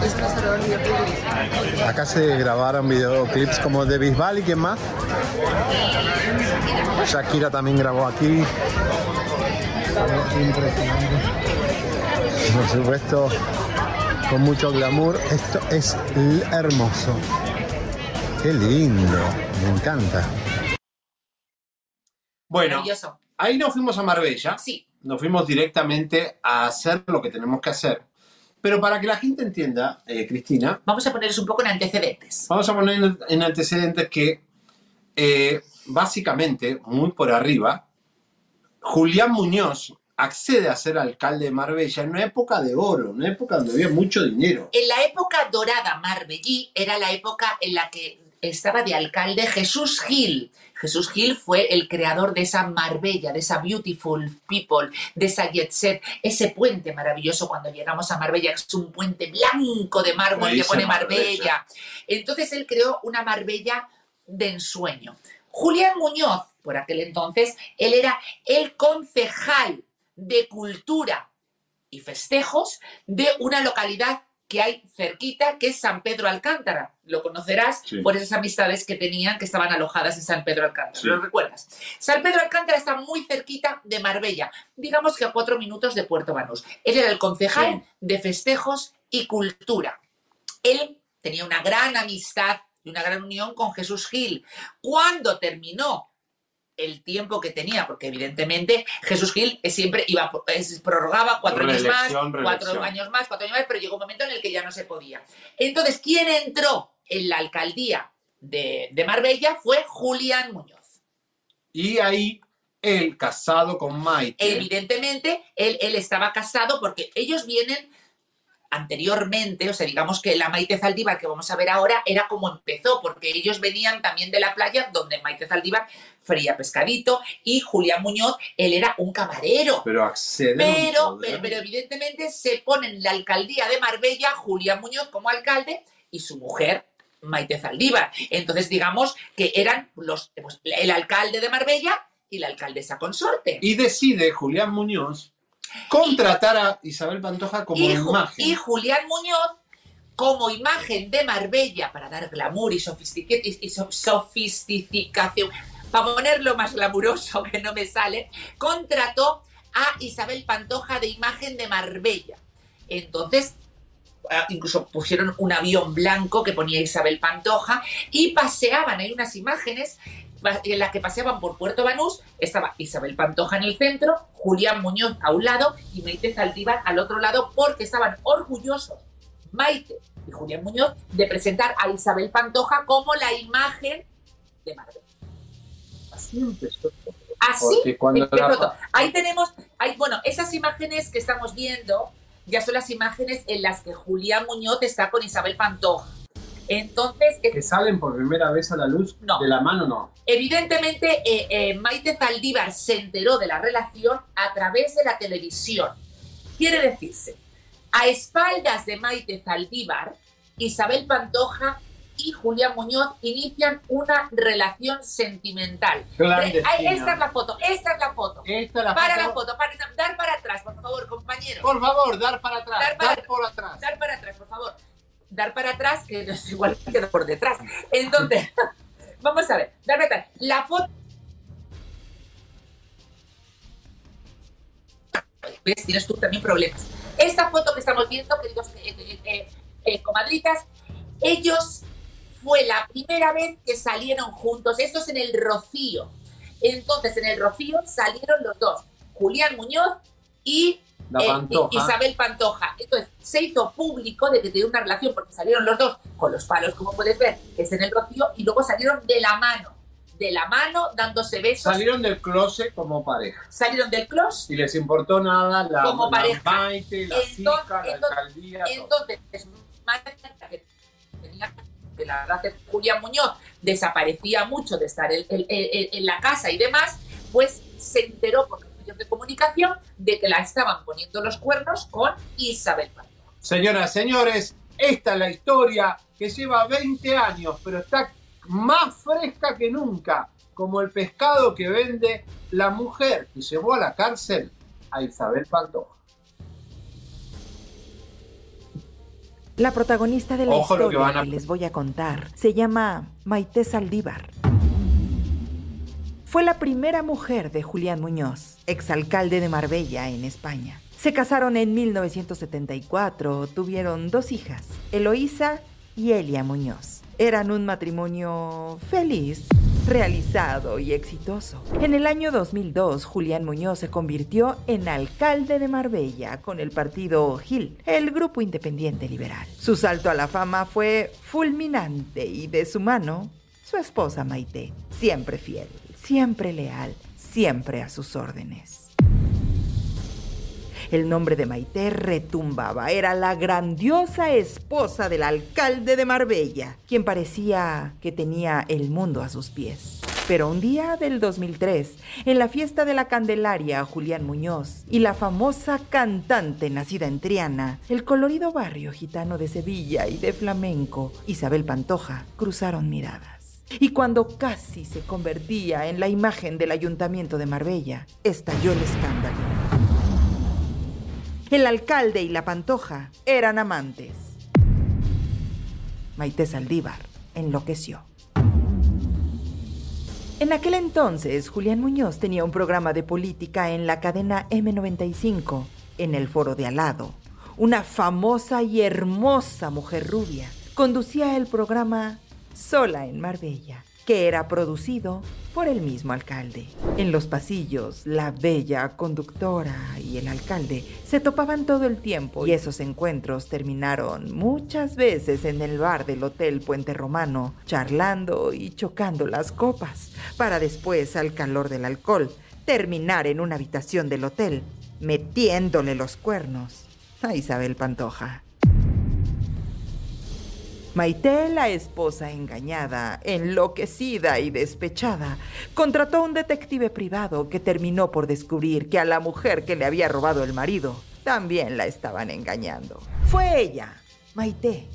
Acá se grabaron videoclips como de Bisbal y quién más. Shakira también grabó aquí. Impresionante. Por supuesto, con mucho glamour. Esto es hermoso. Qué lindo, me encanta. Bueno, ahí nos fuimos a Marbella. Sí. Nos fuimos directamente a hacer lo que tenemos que hacer. Pero para que la gente entienda, eh, Cristina, Vamos a ponerles un poco en antecedentes. vamos a poner en- en antecedentes que eh, básicamente, muy por arriba, Julián Muñoz accede a ser alcalde de Marbella en una época de oro, una época donde había mucho dinero. En la época dorada marbellí era la época en la que estaba de alcalde Jesús Gil. Jesús Gil fue el creador de esa Marbella, de esa Beautiful People, de esa Jet Set, ese puente maravilloso cuando llegamos a Marbella, que es un puente blanco de mármol que pone Marbella. Marbella. Entonces él creó una Marbella de ensueño. Julián Muñoz, por aquel entonces, él era el concejal de cultura y festejos de una localidad que hay cerquita, que es San Pedro Alcántara. Lo conocerás Sí. por esas amistades que tenían que estaban alojadas en San Pedro Alcántara. Sí. ¿Lo recuerdas? San Pedro Alcántara está muy cerquita de Marbella, digamos que a cuatro minutos de Puerto Banús. Él era el concejal Sí. de festejos y cultura. Él tenía una gran amistad y una gran unión con Jesús Gil. Cuando terminó el tiempo que tenía, porque evidentemente Jesús Gil siempre iba, es- prorrogaba cuatro años más, Reelección, cuatro años más, cuatro años más, pero llegó un momento en el que ya no se podía. Entonces, ¿quién entró en la alcaldía de, de Marbella? Fue Julián Muñoz. Y ahí él, casado con Maite, Evidentemente, él, él estaba casado porque ellos vienen anteriormente, o sea, digamos que la Maite Zaldívar que vamos a ver ahora era como empezó, porque ellos venían también de la playa donde Maite Zaldívar fría pescadito y Julián Muñoz, él era un camarero. pero accede pero evidentemente se pone en la alcaldía de Marbella Julián Muñoz como alcalde y su mujer Maite Zaldívar. Entonces digamos que eran los, pues, el alcalde de Marbella y la alcaldesa consorte. Y decide Julián Muñoz contratar a Isabel Pantoja como y, imagen. y Julián Muñoz como imagen de Marbella para dar glamour y, y- y so- sofisticación, para ponerlo más glamuroso que no me sale, contrató a Isabel Pantoja de imagen de Marbella. Entonces, incluso pusieron un avión blanco que ponía Isabel Pantoja y paseaban, hay unas imágenes en las que paseaban por Puerto Banús, estaba Isabel Pantoja en el centro, Julián Muñoz a un lado y Maite Zaldívar al otro lado porque estaban orgullosos, Maite y Julián Muñoz, de presentar a Isabel Pantoja como la imagen de Marbella. Así empezó. Así la-. Ahí tenemos, ahí, bueno, esas imágenes que estamos viendo ya son las imágenes en las que Julián Muñoz está con Isabel Pantoja. Entonces, Que salen por primera vez a la luz de la mano, no. evidentemente, eh, eh, Maite Zaldívar se enteró de la relación a través de la televisión. Quiere decirse, a espaldas de Maite Zaldívar, Isabel Pantoja y Julián Muñoz inician una relación sentimental. Esta es la foto, esta es la foto. Esta es la para foto. la foto, para, dar para atrás, por favor, compañero. Por favor, dar para atrás, Dar para dar por atrás. Dar para atrás, por favor. Dar para atrás, que no es igual que por detrás. Entonces, vamos a ver, dar para atrás. La foto. ¿Ves? Tienes tú también problemas. esta foto que estamos viendo, queridos eh, eh, eh, eh, comadritas, ellos fue la primera vez que salieron juntos. Esto es en el Rocío. Entonces, en el Rocío salieron los dos, Julián Muñoz y eh, Pantoja. Isabel Pantoja. Entonces, se hizo público de que tenían una relación porque salieron los dos con los palos, como puedes ver, que es en el Rocío, y luego salieron de la mano, de la mano, dándose besos. Salieron del closet como pareja. Salieron del closet Y les importó nada la, Como la pareja. Maite, la Entonces- chica, la entonces- alcaldía. Entonces, que tenía que la verdad que Julián Muñoz desaparecía mucho de estar en, en- en- en la casa y demás, pues se enteró por los medios de comunicación de que la estaban poniendo los cuernos con Isabel Pantoja. Señoras, señores, esta es la historia que lleva 20 años, pero está más fresca que nunca, como el pescado que vende la mujer que llevó a la cárcel a Isabel Pantoja. La protagonista de la Ojo que historia que, a- les voy a contar se llama Maite Saldívar. Fue la primera mujer de Julián Muñoz, exalcalde de Marbella, en España. Se casaron en 1974, tuvieron dos hijas, Eloísa y Elia Muñoz. Eran un matrimonio feliz, realizado y exitoso. En el año 2002, Julián Muñoz se convirtió en alcalde de Marbella con el partido GIL, el Grupo Independiente Liberal. Su salto a la fama fue fulminante y de su mano, su esposa Maite, siempre fiel, siempre leal, siempre a sus órdenes. El nombre de Maite retumbaba. Era la grandiosa esposa del alcalde de Marbella, quien parecía que tenía el mundo a sus pies. Pero un día del 2003, en la fiesta de la Candelaria, Julián Muñoz y la famosa cantante nacida en Triana, el colorido barrio gitano de Sevilla y de flamenco, Isabel Pantoja, cruzaron miradas. Y cuando casi se convertía en la imagen del ayuntamiento de Marbella, estalló el escándalo. El alcalde y la pantoja eran amantes. Maite Saldívar enloqueció. En aquel entonces, Julián Muñoz tenía un programa de política en la cadena M95, en el foro de al lado. Una famosa y hermosa mujer rubia conducía el programa Sola en Marbella, que era producido por el mismo alcalde. En los pasillos, la bella conductora y el alcalde se topaban todo el tiempo y esos encuentros terminaron muchas veces en el bar del Hotel Puente Romano, charlando y chocando las copas, para después, al calor del alcohol, terminar en una habitación del hotel, metiéndole los cuernos a Isabel Pantoja. Maite, la esposa engañada, enloquecida y despechada, contrató a un detective privado que terminó por descubrir que a la mujer que le había robado el marido también la estaban engañando. Fue ella, Maite,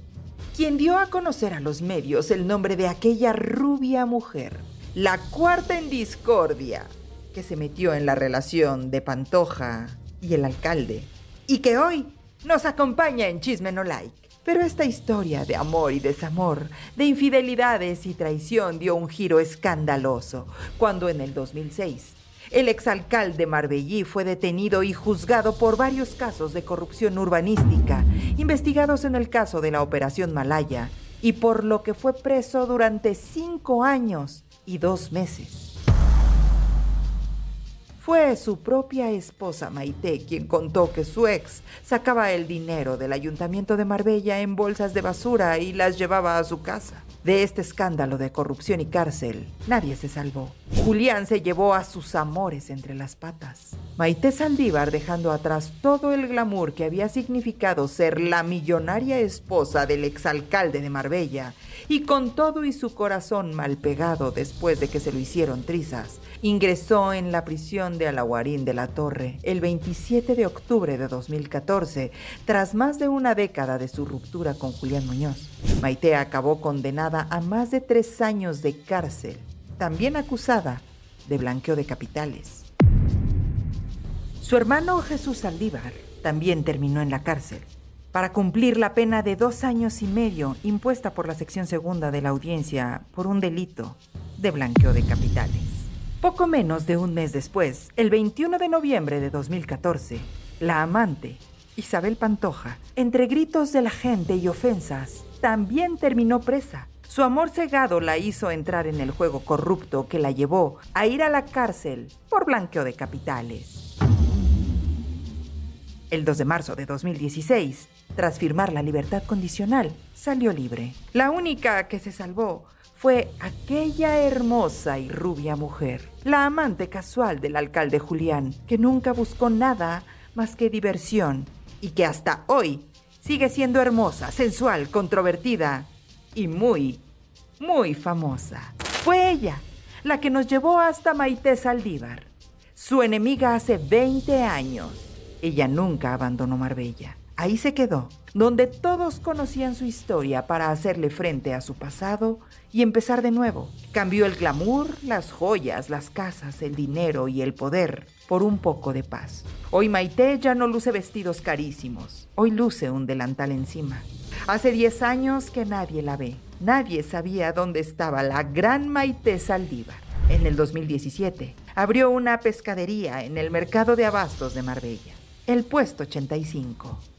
quien dio a conocer a los medios el nombre de aquella rubia mujer, la cuarta en discordia, que se metió en la relación de Pantoja y el alcalde, y que hoy nos acompaña en Chisme No Like. Pero esta historia de amor y desamor, de infidelidades y traición dio un giro escandaloso cuando en el 2006 el exalcalde Marbellí fue detenido y juzgado por varios casos de corrupción urbanística, investigados en el caso de la Operación Malaya, y por lo que fue preso durante cinco años y dos meses. Fue su propia esposa Maite quien contó que su ex sacaba el dinero del ayuntamiento de Marbella en bolsas de basura y las llevaba a su casa. De este escándalo de corrupción y cárcel, nadie se salvó. Julián se llevó a sus amores entre las patas. Maite Saldívar dejando atrás todo el glamour que había significado ser la millonaria esposa del exalcalde de Marbella y con todo y su corazón mal pegado después de que se lo hicieron trizas, ingresó en la prisión de Alaguarín de la Torre el 27 de octubre de 2014, tras más de una década de su ruptura con Julián Muñoz. Maite acabó condenada a más de tres años de cárcel, también acusada de blanqueo de capitales. Su hermano Jesús Saldívar también terminó en la cárcel para cumplir la pena de dos años y medio impuesta por la sección segunda de la audiencia por un delito de blanqueo de capitales. Poco menos de un mes después, el 21 de noviembre de 2014, la amante Isabel Pantoja, entre gritos de la gente y ofensas, también terminó presa. Su amor cegado la hizo entrar en el juego corrupto que la llevó a ir a la cárcel por blanqueo de capitales. El 2 de marzo de 2016, tras firmar la libertad condicional, salió libre. La única que se salvó fue aquella hermosa y rubia mujer, la amante casual del alcalde Julián, que nunca buscó nada más que diversión y que hasta hoy sigue siendo hermosa, sensual, controvertida y muy, muy famosa. Fue ella la que nos llevó hasta Maite Saldívar, su enemiga hace 20 años. Ella nunca abandonó Marbella. Ahí se quedó, donde todos conocían su historia para hacerle frente a su pasado y empezar de nuevo. Cambió el glamour, las joyas, las casas, el dinero y el poder por un poco de paz. Hoy Maite ya no luce vestidos carísimos, hoy luce un delantal encima. Hace 10 años que nadie la ve, nadie sabía dónde estaba la gran Maite Saldívar. En el 2017 abrió una pescadería en el mercado de abastos de Marbella, el puesto 85.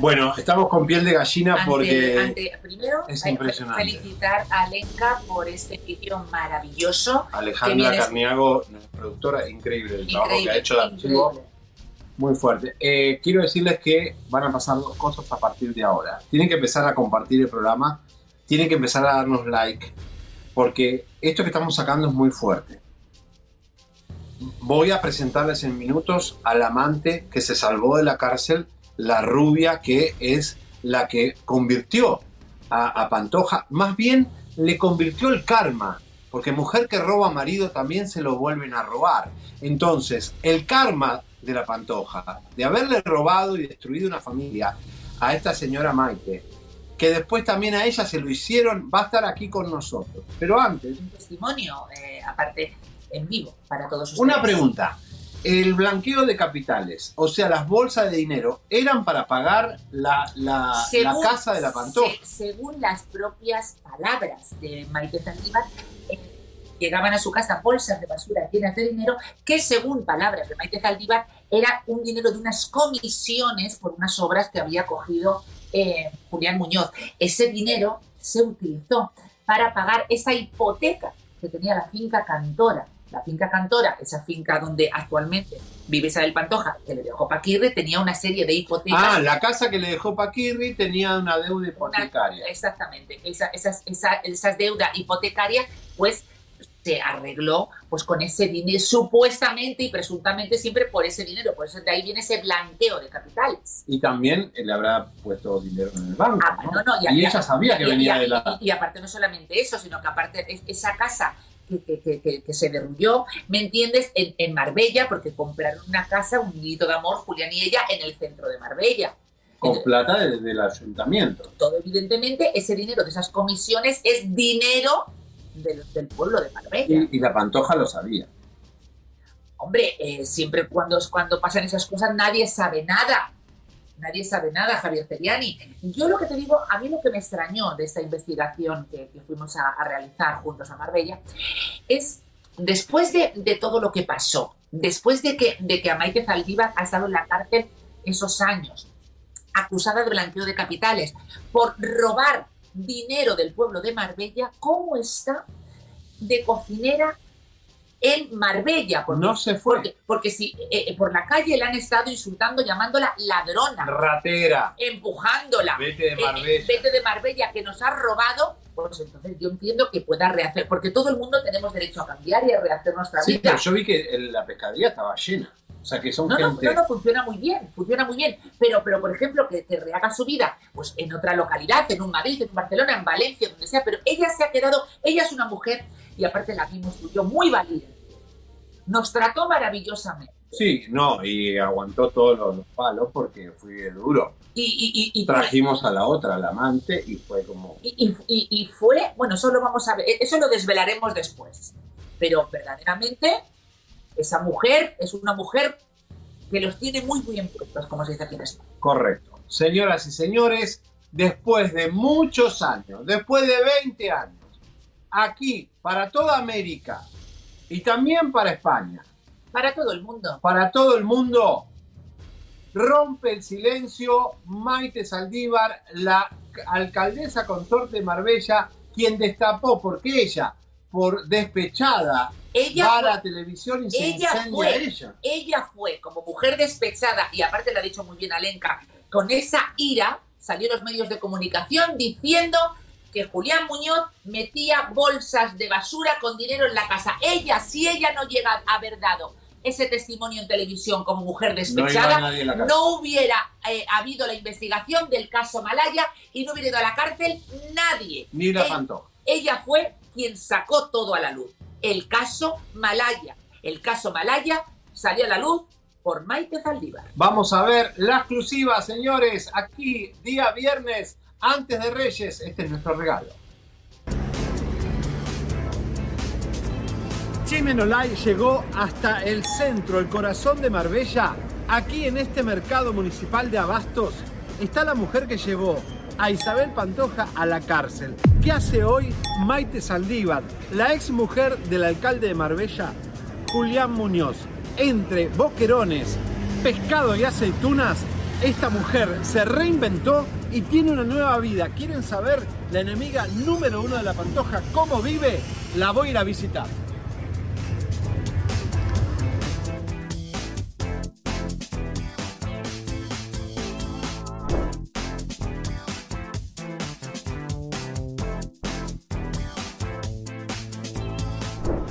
Bueno, estamos con piel de gallina Ante- porque ante- primero, es impresionante. felicitar a Alenka por este vídeo maravilloso. Alejandra Carniago, nuestra productora, increíble el trabajo que ha hecho de archivo. Muy fuerte. Eh, quiero decirles que van a pasar dos cosas a partir de ahora. Tienen que empezar a compartir el programa, tienen que empezar a darnos like, porque esto que estamos sacando es muy fuerte. Voy a presentarles en minutos al amante que se salvó de la cárcel, la rubia que es la que convirtió a, a Pantoja, más bien le convirtió el karma, porque mujer que roba marido también se lo vuelven a robar. Entonces, el karma de la Pantoja, de haberle robado y destruido una familia a esta señora Maite, que después también a ella se lo hicieron, va a estar aquí con nosotros. Pero antes, Un testimonio, eh, aparte, en vivo, para todos ustedes. una pregunta. El blanqueo de capitales, o sea, las bolsas de dinero, ¿eran para pagar la, la- la Según- casa de la Pantoja? se- según las propias palabras de Maite Zaldívar, eh, llegaban a su casa bolsas de basura llenas de dinero, que según palabras de Maite Zaldívar, era un dinero de unas comisiones por unas obras que había cogido eh, Julián Muñoz. Ese dinero se utilizó para pagar esa hipoteca que tenía la finca Cantora. La finca Cantora, esa finca donde actualmente vive Isabel Pantoja, que le dejó Paquirre, tenía una serie de hipotecas. Ah, la casa que le dejó Paquirri tenía una deuda hipotecaria. Exactamente, esa, esas, esa- esas deudas hipotecarias, pues se arregló pues con ese dinero, supuestamente y presuntamente siempre por ese dinero, por eso de ahí viene ese blanqueo de capitales. Y también le habrá puesto dinero en el banco. ¿no? No, no, y, ella sabía que y- venía y- de la... y- y aparte no solamente eso, sino que aparte es- esa casa que, que- que- que- que se derrulló, ¿me entiendes? En, en Marbella, porque compraron una casa, un nidito de amor, Julián y ella, en el centro de Marbella. con plata de- del ayuntamiento. todo evidentemente, ese dinero de esas comisiones es dinero del, del pueblo de Marbella. Y, y la Pantoja lo sabía. Hombre, eh, siempre cuando, cuando pasan esas cosas nadie sabe nada. Nadie sabe nada, Javier Teriani. Yo lo que te digo, a mí lo que me extrañó de esta investigación que, que fuimos a, realizar juntos a Marbella es, después de, de todo lo que pasó, después de que, de que Zaldívar ha estado en la cárcel esos años, acusada de blanqueo de capitales, por robar dinero del pueblo de Marbella, ¿cómo está de cocinera en Marbella? Porque, No se fue. Porque, porque si eh, eh, por la calle la han estado insultando, llamándola ladrona, Ratera. empujándola. Vete de Eh, Marbella. vete de Marbella, que nos ha robado. Pues entonces yo entiendo que pueda rehacer, porque todo el mundo tenemos derecho a cambiar y a rehacer nuestra Sí, vida. pero yo vi que la pescadería estaba llena. Sea, que son No, no, gente... no, no, funciona muy bien, funciona muy bien. Pero, pero por ejemplo, que, que rehaga su vida pues en otra localidad, en un Madrid, en un Barcelona, en Valencia, donde sea. Pero ella se ha quedado, ella es una mujer, y aparte la vimos tú yo, muy valiente. Nos trató maravillosamente. Sí, no, y aguantó todos los, los palos porque fue duro. Y, y, y, y- Trajimos a la otra, al amante, y fue como... y fue, bueno, eso lo vamos a ver, eso lo desvelaremos después. Pero verdaderamente, esa mujer es una mujer que los tiene muy bien puestos, como se dice aquí en España. Correcto. Señoras y señores, después de muchos años, después de 20 años, aquí, para toda América y también para España, Para todo el mundo. Para todo el mundo. Rompe el silencio Maite Saldívar, la alcaldesa consorte de Marbella, quien destapó, porque ella, por despechada, Ella va a fue- la televisión y se ella incendia fue, ella. ella fue como mujer despechada, y aparte lo ha dicho muy bien Alenka, con esa ira salió a los medios de comunicación diciendo que Julián Muñoz metía bolsas de basura con dinero en la casa. Ella, si ella no llega a haber dado ese testimonio en televisión como mujer despechada, no, hubiera eh, habido la investigación del caso Malaya y no hubiera ido a la cárcel nadie. Ni la Pantoja. ella fue quien sacó todo a la luz. El caso Malaya. El caso Malaya salió a la luz por Maite Zaldívar. Vamos a ver la exclusiva, señores, aquí, día viernes, antes de Reyes. Este es nuestro regalo. Chimenolay llegó hasta el centro, el corazón de Marbella. Aquí en este mercado municipal de Abastos está la mujer que llevó a Isabel Pantoja a la cárcel. ¿Qué hace hoy Maite Saldívar, la ex mujer del alcalde de Marbella, Julián Muñoz? Entre boquerones, pescado y aceitunas, esta mujer se reinventó y tiene una nueva vida. ¿Quieren saber la enemiga número uno de la Pantoja cómo vive? La voy a ir a visitar.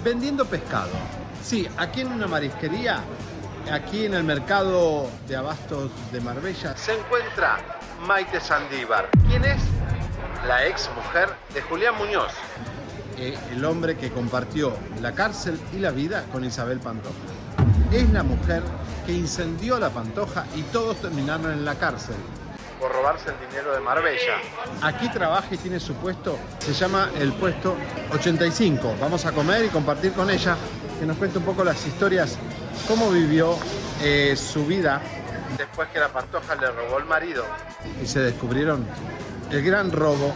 Vendiendo pescado. Sí, aquí en una marisquería, aquí en el mercado de abastos de Marbella, se encuentra Maite Sandívar. ¿Quién es? La ex mujer de Julián Muñoz. Eh, el hombre que compartió la cárcel y la vida con Isabel Pantoja. Es la mujer que incendió la Pantoja y todos terminaron en la cárcel por robarse el dinero de Marbella. Aquí trabaja y tiene su puesto, se llama el puesto 85. Vamos a comer y compartir con ella, que nos cuente un poco las historias, cómo vivió eh, su vida después que la Pantoja le robó el marido y se descubrieron el gran robo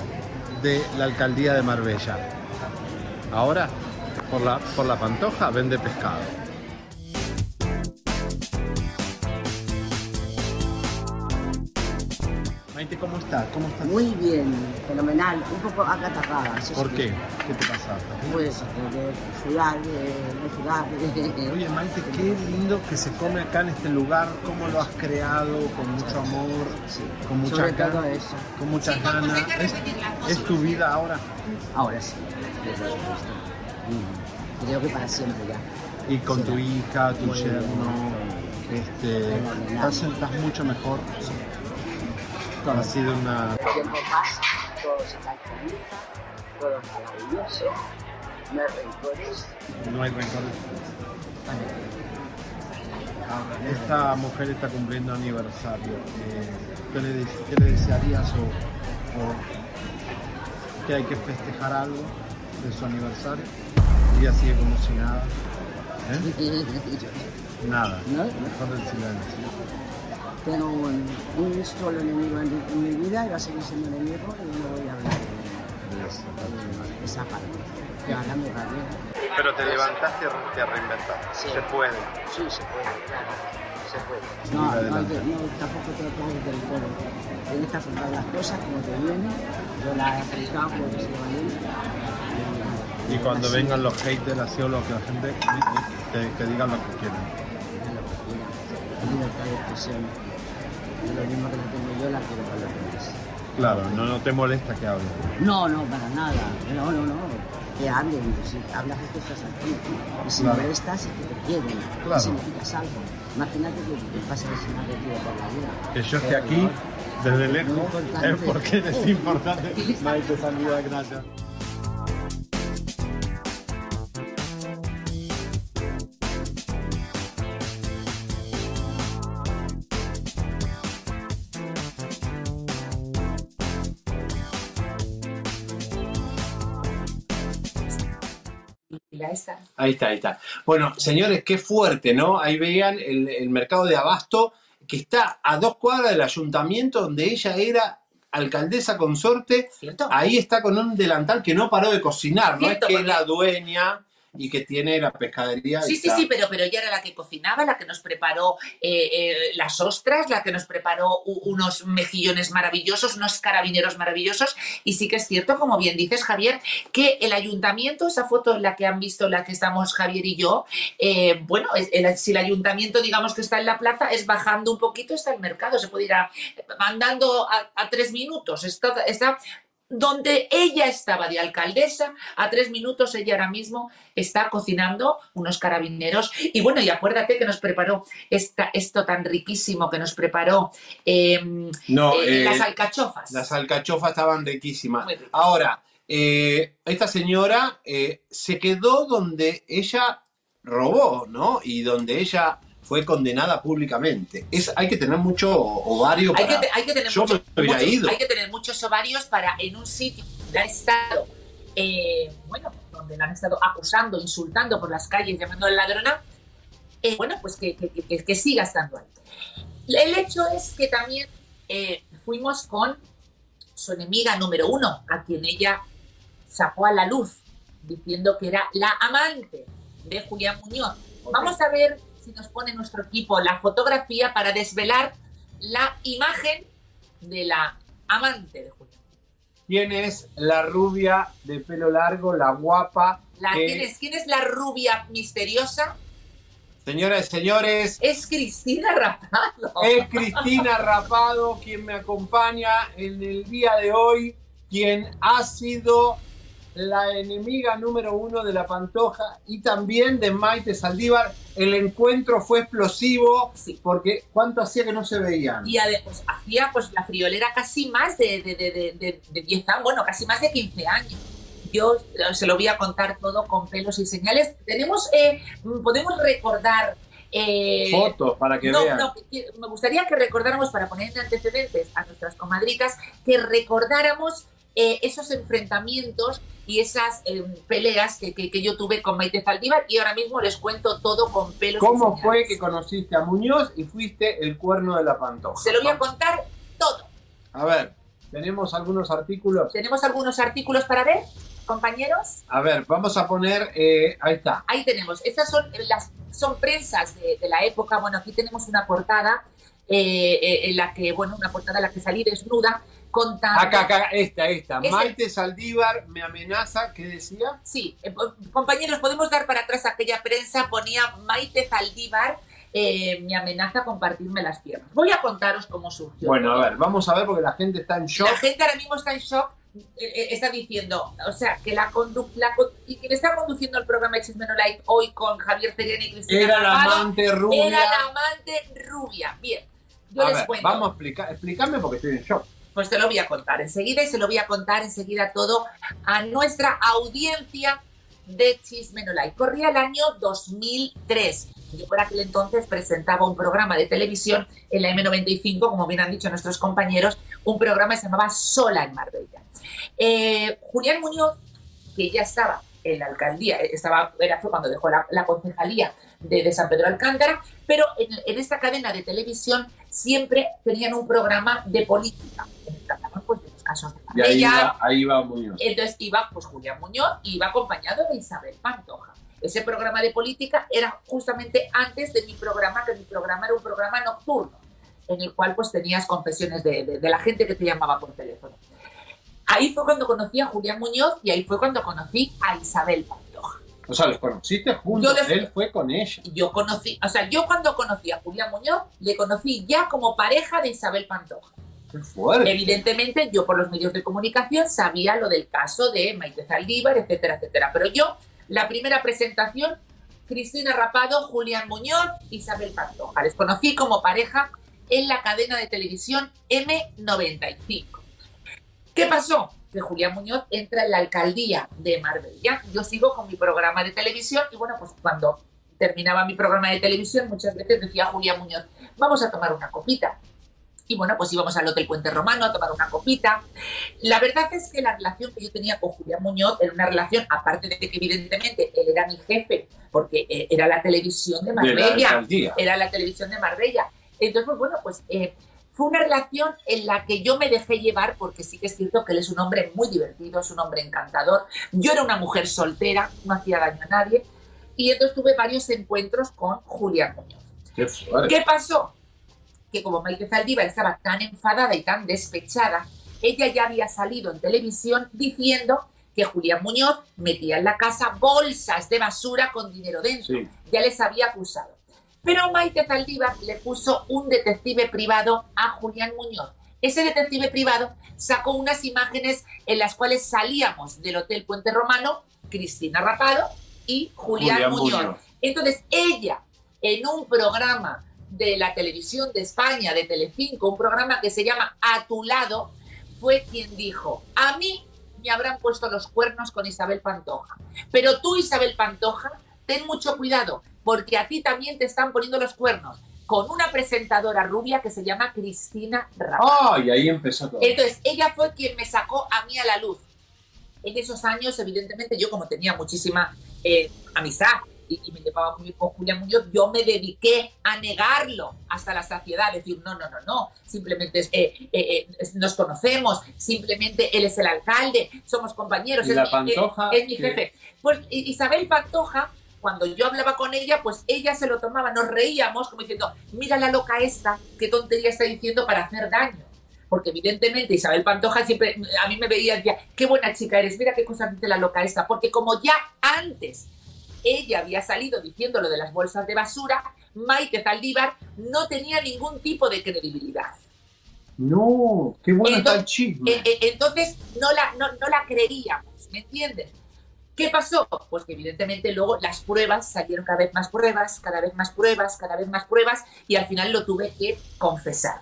de la alcaldía de Marbella. Ahora, por la, por la Pantoja, vende pescado. Maite, ¿cómo estás? ¿Cómo estás? Muy bien, fenomenal. Un poco acatarrada. ¿Por sí. qué? ¿Qué te pasa? Pues de, de sudar, de, de de- Oye, Maite, qué lindo que se come acá en este lugar, cómo lo has creado, con mucho amor, con muchas Sobre todo ganas, eso. con muchas Sí, vamos, ganas. ¿Es, tu vida ahora? Ahora sí, por supuesto. Mm. Creo que para siempre ya. Y con tu hija, tu yerno, este, estás, estás mucho mejor. Ha sido una... El tiempo todo todo es maravilloso, no hay rencores. No hay rencor. Esta mujer está cumpliendo aniversario. Eh, ¿qué, le, qué le desearías o, o que hay que festejar algo de su aniversario? Y ella sigue como si nada. ¿Eh? Nada. ¿No? Mejor del silencio. Tengo un, un solo enemigo en, en mi vida y va a seguir siendo enemigo y no voy a hablar de, de esa parte. Que haga mi rabia. Pero te levantaste y te reinventaste. Se puede. Sí, se puede, claro. Se puede. No, no, que- no, tampoco te lo pongas del todo. Tienes que afrontar las cosas como te vienen. Yo las he afrontado porque se van Y cuando vengan los haters, así o lo que la gente que, que digan lo que quieran. libertad de expresión. Lo mismo que la tengo yo, la quiero para los demás. Claro, no, no te molesta que hable. No, no, para nada. No, no, no. Que hablen. Si hablas es que estás aquí. Y si Claro. molestas es que te quieren. Claro. Significas algo. Imagínate que te pasa desapercibido por la vida. Que yo esté aquí desde lejos es porque eres importante. Maite Sandía, gracias. Está. Ahí está, ahí está. Bueno, señores, qué fuerte, ¿no? Ahí vean el, el mercado de Abasto, que está a dos cuadras del ayuntamiento donde ella era alcaldesa consorte. Ahí está con un delantal que no paró de cocinar, no es que es la dueña y que tiene la pescadería. Sí, sí, sí, pero, pero ella era la que cocinaba, la que nos preparó eh, eh, las ostras, la que nos preparó unos mejillones maravillosos, unos carabineros maravillosos. Y sí que es cierto, como bien dices, Javier, que el ayuntamiento, esa foto en la que han visto, la que estamos Javier y yo, eh, bueno, el- si el ayuntamiento, digamos que está en la plaza, es bajando un poquito, está el mercado, se puede ir a- andando a, a tres minutos. Está, está donde ella estaba de alcaldesa, a tres minutos ella ahora mismo está cocinando unos carabineros. Y bueno, y acuérdate que nos preparó esta, esto tan riquísimo que nos preparó eh, No, eh, eh, las alcachofas. Las alcachofas estaban riquísimas. Ahora, eh, esta señora se quedó donde ella robó, ¿no? Y donde ella fue condenada públicamente. Es, hay que tener mucho ovario Hay que, para... hay que tener Yo mucho- me hubiera mucho- ido. hay que tener muchos ovarios para en un sitio donde ha estado, eh, bueno, donde la han estado acusando, insultando por las calles, llamándole ladrona, eh, bueno, pues que, que- que- siga estando ahí. El hecho es que también eh, fuimos con su enemiga número uno, a quien ella sacó a la luz, diciendo que era la amante de Julián Muñoz. Vamos a ver si nos pone nuestro equipo la fotografía para desvelar la imagen de la amante de Julián. ¿Quién es la rubia de pelo largo, la guapa? La, que- ¿quién, es, quién es la rubia misteriosa? Señoras y señores, Es Cristina Rapado. es Cristina Rapado quien me acompaña en el día de hoy, quien ha sido la enemiga número uno de la Pantoja y también de Maite Saldívar. El encuentro fue explosivo porque ¿cuánto hacía que no se veían? Y pues, hacía pues la friolera casi más de, de, de, de- de- de 10 años, bueno, casi más de 15 años. Yo eh, se lo voy a contar todo con pelos y señales. Tenemos, eh, mm, podemos recordar... eh, Fotos para que no, vean. no, que- me gustaría que recordáramos, para poner en antecedentes a nuestras comadritas, que recordáramos eh, esos enfrentamientos y esas eh, peleas que, que- que yo tuve con Maite Zaldívar y ahora mismo les cuento todo con pelos ¿Cómo fue que conociste a Muñoz y fuiste el cuerno de la Pantoja? Se lo voy a contar todo. A ver, tenemos algunos artículos. ¿Tenemos algunos artículos para ver, compañeros? A ver, vamos a poner, eh, ahí está. Ahí tenemos. Estas son las son prensas de, de la época. Bueno, aquí tenemos una portada eh, en la que, bueno, una portada en la que salí desnuda contando. Acá, acá, esta, esta. Maite Saldívar me amenaza, ¿qué decía? Sí, eh, compañeros, podemos dar para atrás aquella prensa. Ponía Maite Zaldívar. eh, me amenaza a compartirme las piernas. Voy a contaros cómo surgió. Bueno, a ver, vamos a ver porque la gente está en shock. La gente ahora mismo está en shock. eh, Está diciendo, o sea, que la condu la con- y quien está conduciendo el programa de Chismeno Light hoy con Javier Terena y Cristina Era la amante rubia. Era la amante rubia. Bien, yo a les ver, cuento. vamos a explicar, explícame porque estoy en shock. Pues te lo voy a contar enseguida y se lo voy a contar enseguida todo a nuestra audiencia de Chismeno Light. Corría el año 2003. Yo por aquel entonces presentaba un programa de televisión en la M95, como bien han dicho nuestros compañeros, un programa que se llamaba Sola en Marbella. Eh, Julián Muñoz, que ya estaba en la alcaldía, eh, estaba, era, cuando dejó la, la concejalía de, de San Pedro Alcántara, pero en, en esta cadena de televisión siempre tenían un programa de política, pues, de los casos de Y ahí va Muñoz. entonces iba pues Julián Muñoz y iba acompañado de Isabel Pantoja. Ese programa de política era justamente antes de mi programa, que mi programa era un programa nocturno, en el cual pues tenías confesiones de, de- de la gente que te llamaba por teléfono. Ahí fue cuando conocí a Julián Muñoz y ahí fue cuando conocí a Isabel Pantoja. O sea, los conociste juntos, Yo les- él fue con ella. Yo conocí, o sea, yo cuando conocí a Julián Muñoz, le conocí ya como pareja de Isabel Pantoja. Qué fuerte. Evidentemente, yo por los medios de comunicación sabía lo del caso de Maite Zaldívar, etcétera, etcétera. Pero yo, la primera presentación, Cristina Rapado, Julián Muñoz, Isabel Pantoja. Les conocí como pareja en la cadena de televisión M95. ¿Qué pasó? Que Julián Muñoz entra en la alcaldía de Marbella. Yo sigo con mi programa de televisión y bueno, pues cuando terminaba mi programa de televisión muchas veces decía Julián Muñoz, vamos a tomar una copita. Y bueno, pues íbamos al Hotel Puente Romano a tomar una copita. La verdad es que la relación que yo tenía con Julián Muñoz era una relación, aparte de que evidentemente él era mi jefe, porque eh, era la televisión de De la Marbella. era la televisión de Marbella. Entonces, pues bueno, pues eh, fue una relación en la que yo me dejé llevar porque sí que es cierto que él es un hombre muy divertido, es un hombre encantador. Yo era una mujer soltera, no hacía daño a nadie y entonces tuve varios encuentros con Julián Muñoz. Qué. ¿Qué pasó? Que como Maite Zaldívar estaba tan enfadada y tan despechada, ella ya había salido en televisión diciendo que Julián Muñoz metía en la casa bolsas de basura con dinero dentro. Sí. Ya les había acusado. Pero Maite Zaldívar le puso un detective privado a Julián Muñoz. Ese detective privado sacó unas imágenes en las cuales salíamos del Hotel Puente Romano, Cristina Rapado y Julián, Julián Muñoz. Muñoz. Entonces ella, en un programa de la televisión de España, de Telecinco, un programa que se llama A tu lado, fue quien dijo, a mí me habrán puesto los cuernos con Isabel Pantoja, pero tú, Isabel Pantoja, ten mucho cuidado, porque a ti también te están poniendo los cuernos con una presentadora rubia que se llama Cristina Rapado. Ay, ahí empezó todo. Entonces, ella fue quien me sacó a mí a la luz. En esos años, evidentemente, yo como tenía muchísima eh, amistad y, y me llevaba muy bien con Julián Muñoz, yo me dediqué a negarlo hasta la saciedad, decir, no, no, no, no, simplemente eh, eh, eh, nos conocemos, simplemente él es el alcalde, somos compañeros, ¿Y es, la mi, Pantoja? es- es mi jefe. Pues Isabel Pantoja, cuando yo hablaba con ella, pues ella se lo tomaba, nos reíamos como diciendo, mira la loca esta, qué tontería está diciendo para hacer daño. Porque evidentemente Isabel Pantoja siempre a mí me veía y decía, qué buena chica eres, mira qué cosa dice la loca esta. Porque como ya antes ella había salido diciendo lo de las bolsas de basura, Maite Zaldívar no tenía ningún tipo de credibilidad. No, qué el Entonces, chisme. eh, eh, entonces no la, no, no la creíamos, ¿me entiendes? ¿Qué pasó? Pues que evidentemente luego las pruebas salieron cada vez más pruebas, cada vez más pruebas, cada vez más pruebas y al final lo tuve que confesar.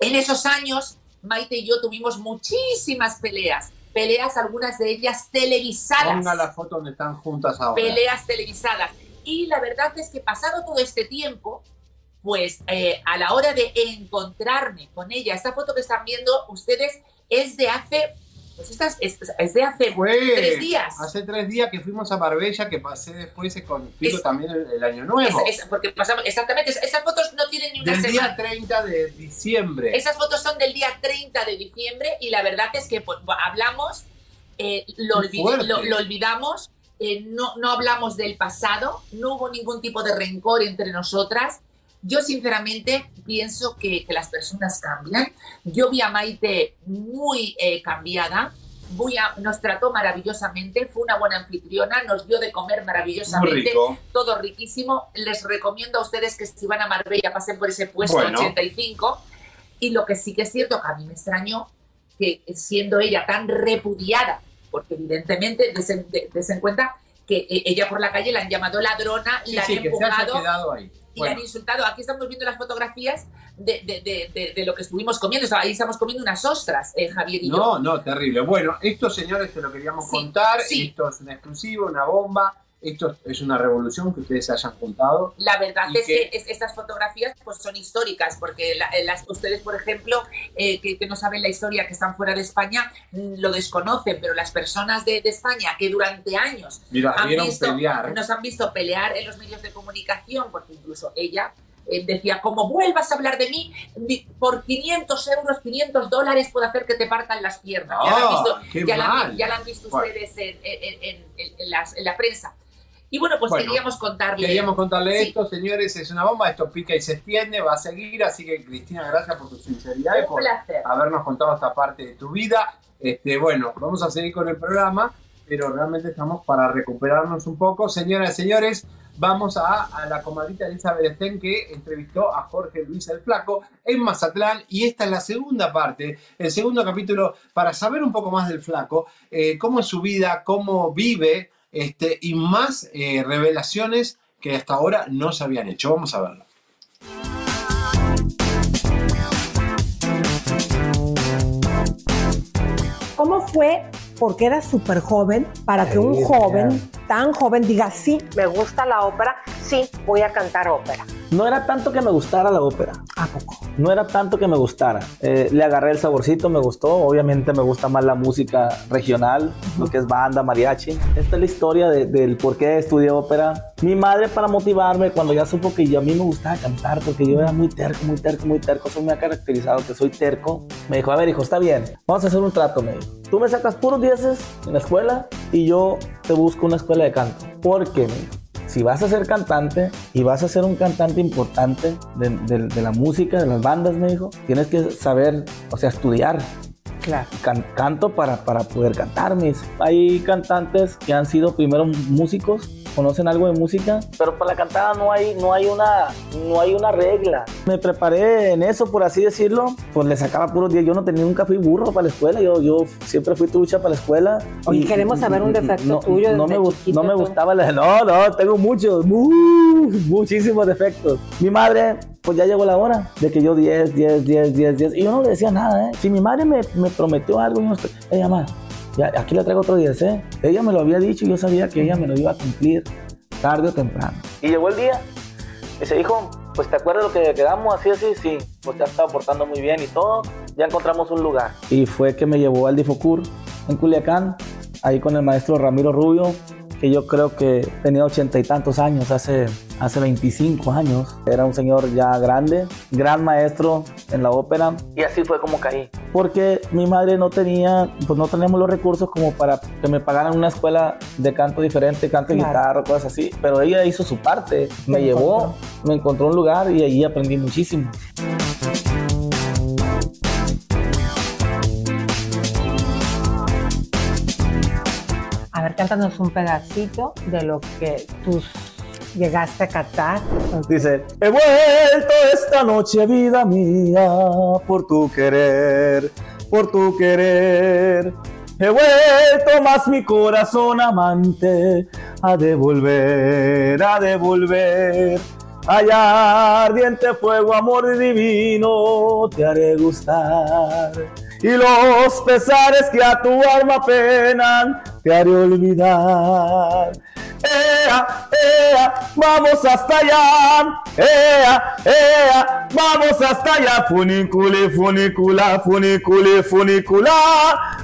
En esos años, Maite y yo tuvimos muchísimas peleas, peleas algunas de ellas televisadas Ponga la foto donde están juntas ahora. peleas televisadas. Y la verdad es que pasado todo este tiempo, pues eh, a la hora de encontrarme con ella, esta foto que están viendo ustedes es de hace, pues esta es, de hace tres días. Hace tres días que fuimos a Marbella, que pasé después contigo Es- también el, el año nuevo. Es- es- porque pasamos, exactamente, es- esas fotos no tienen ni una Del semana. día 30 de diciembre. Esas fotos son del día 30 de diciembre y la verdad es que pues, hablamos, eh, lo, Qué olvid- fuerte. lo- lo olvidamos, eh, no, no hablamos del pasado, no hubo ningún tipo de rencor entre nosotras. Yo sinceramente pienso que, que las personas cambian. Yo vi a Maite muy eh, cambiada, muy a- nos trató maravillosamente, fue una buena anfitriona, nos dio de comer maravillosamente, rico. todo riquísimo. Les recomiendo a ustedes que si van a Marbella pasen por ese puesto Bueno. 85. Y lo que sí que es cierto que a mí me extrañó que siendo ella tan repudiada, porque evidentemente desen, de- desen cuenta que eh, ella por la calle la han llamado ladrona, Sí, la sí, han que se haya empujado quedado ahí. Y Bueno, han insultado. Aquí estamos viendo las fotografías de, de- de- de- de lo que estuvimos comiendo. O sea, ahí estamos comiendo unas ostras, eh, Javier y yo. no, no, terrible. Bueno, esto, señores, se lo queríamos Sí, contar. sí. Esto es una exclusiva, una bomba. Esto es una revolución que ustedes hayan juntado. La verdad es que- que es- estas fotografías pues son históricas, porque la- eh, las, ustedes, por ejemplo, eh, que, que no saben la historia, que están fuera de España, mm, lo desconocen, pero las personas de, de España que durante años Mira, han vieron visto- pelear. nos han visto pelear en los medios de comunicación, porque incluso ella eh, decía, como vuelvas a hablar de mí, por 500 euros, 500 dólares puedo hacer que te partan las piernas. ya, la han Ah, visto, qué ya, la, han- mal. ya la han visto Bueno. ustedes en, en- en- en- en las- en la prensa. Y bueno, pues Bueno, queríamos contarle. Queríamos contarle Sí. esto, señores, es una bomba, esto pica y se extiende, va a seguir, así que Cristina, gracias por tu sinceridad y Un por placer. habernos contado esta parte de tu vida. Este, bueno, vamos a seguir con el programa, pero realmente estamos para recuperarnos un poco. Señoras y señores, vamos a, a la comadrita Elizabeth Sten que entrevistó a Jorge Luis el Flaco en Mazatlán y esta es la segunda parte, el segundo capítulo para saber un poco más del Flaco, eh, cómo es su vida, cómo vive este, y más eh, revelaciones que hasta ahora no se habían hecho. Vamos a verlo. ¿Cómo fue? Porque era súper joven para que un joven tan joven diga, sí, me gusta la ópera, sí, voy a cantar ópera. No era tanto que me gustara la ópera. ¿A poco? No era tanto que me gustara. Eh, le agarré el saborcito, me gustó. Obviamente me gusta más la música regional, lo que es banda, mariachi. Esta es la historia de- del por qué estudié ópera. Mi madre para motivarme cuando ya supo que yo, a mí me gustaba cantar, porque yo era muy terco, muy terco, muy terco. Eso me ha caracterizado que soy terco. Me dijo, a ver hijo, está bien, vamos a hacer un trato, me dijo. Tú me sacas puros dieces en la escuela y yo te busco una escuela de canto. ¿Por qué, me dijo? Si vas a ser cantante y vas a ser un cantante importante de, de- de la música, de las bandas, me dijo, tienes que saber, o sea, estudiar. Claro. Can- canto para, para poder cantar, mis. Hay cantantes que han sido primero músicos, conocen algo de música, pero para la cantada no hay, no hay, una, no hay una regla. Me preparé en eso, por así decirlo, pues le sacaba puros días. Yo no tenía nunca fui burro para la escuela, yo, yo siempre fui trucha para la escuela. Oye, queremos saber un defecto tuyo No, desde me, chiquito, no me gustaba la... No, no, tengo muchos, mu- muchísimos defectos. Mi madre, pues ya llegó la hora de que yo 10, 10, 10, 10, 10. Y yo no le decía nada, ¿eh? Si mi madre me, me prometió algo, yo no estoy... Ella, mamá, ya, aquí le traigo otro 10, ¿eh? Ella me lo había dicho y yo sabía que ella me lo iba a cumplir tarde o temprano. Y llegó el día. Y se dijo, pues te acuerdas lo que quedamos, así, así, sí. Pues te has estado portando muy bien y todo. Ya encontramos un lugar. Y fue que me llevó al Difocur en Culiacán, ahí con el maestro Ramiro Rubio, que yo creo que tenía ochenta y tantos años, hace, hace 25 años. Era un señor ya grande, gran maestro en la ópera. Y así fue como caí. Porque mi madre no tenía, pues no teníamos los recursos como para que me pagaran una escuela de canto diferente, canto de Claro. guitarra, cosas así. Pero ella hizo su parte, me llevó, me encontró un lugar y allí aprendí muchísimo. Cántanos un pedacito de lo que tú llegaste a cantar. Dice, he vuelto esta noche, vida mía, por tu querer, por tu querer. He vuelto más mi corazón amante a devolver, a devolver. Allá ardiente fuego, amor divino, te haré gustar. Y los pesares que a tu alma penan, te haré olvidar. ¡Ea, ea! ¡Vamos hasta allá! ¡Ea, ea! ¡Vamos hasta allá! Funiculi, funicula, funiculi, funicula.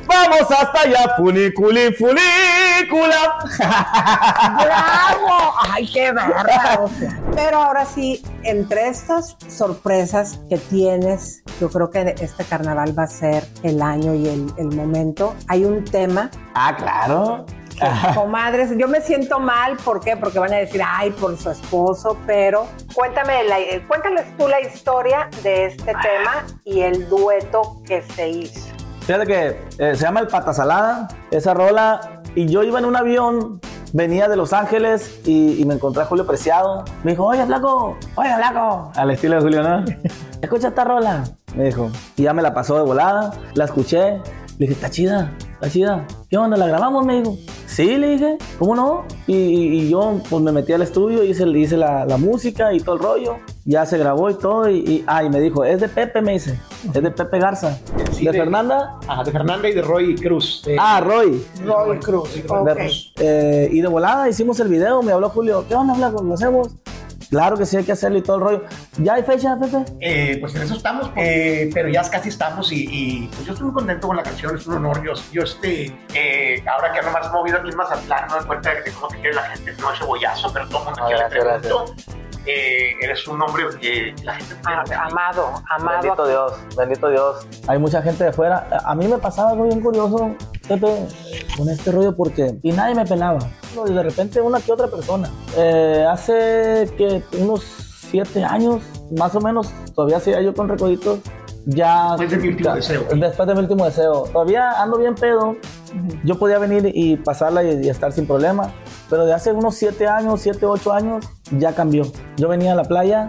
¡Vamos hasta allá! Funiculi, funicula. ¡Bravo! ¡Ay, qué bárbaro! Pero ahora sí, entre estas sorpresas que tienes, yo creo que este carnaval va a ser el año y el, el momento. Hay un tema Ah, claro. Que, comadres, yo me siento mal, ¿por qué? Porque van a decir, ay, por su esposo, pero cuéntame, la, eh, cuéntales tú la historia de este tema y el dueto que se hizo. Fíjate que eh, se llama El Pata Salada, esa rola, y yo iba en un avión, venía de Los Ángeles y, y me encontré a Julio Preciado. Me dijo, oye, flaco, oye, flaco. Al estilo de Julio, ¿no? Escucha esta rola, me dijo. Y ya me la pasó de volada, la escuché. Le dije, está chida, está chida. ¿Qué onda? ¿La grabamos? Me dijo. Sí, le dije, ¿cómo no? Y, y- y yo pues me metí al estudio, hice, hice la, la música y todo el rollo. Ya se grabó y todo. Y, y, ah, y me dijo, es de Pepe, me dice. Es de Pepe Garza. ¿De, Fernanda? Ajá, de Fernanda y de Roy Cruz. Ah, Roy. Roy Cruz. De- eh, y de volada hicimos el video, me habló Julio, ¿qué onda, Flaco? ¿Lo hacemos? Claro que sí, hay que hacerlo y todo el rollo. ¿Ya hay fecha, Pepe? Eh, pues en eso estamos, eh, pero ya casi estamos y, y, pues yo estoy muy contento con la canción, es un honor. Yo, yo este, eh, ahora que ando más movido aquí en Mazatlán, me doy cuenta de cómo te quiere la gente. No es cebollazo, pero todo el mundo quiere. Eh, eres un hombre que la gente amado, amado. Bendito Dios, bendito Dios. Hay mucha gente de fuera. A mí me pasaba algo bien curioso, Pepe, con este rollo porque... Y nadie me pelaba. Y de repente una que otra persona. Eh, hace que unos siete años, más o menos, todavía seguía yo con recoditos. Ya... Después de mi último deseo. Después de mi último deseo. Todavía ando bien pedo. Yo podía venir y pasarla y, y estar sin problema. Pero de hace unos siete años, siete, ocho años, ya cambió. Yo venía a la playa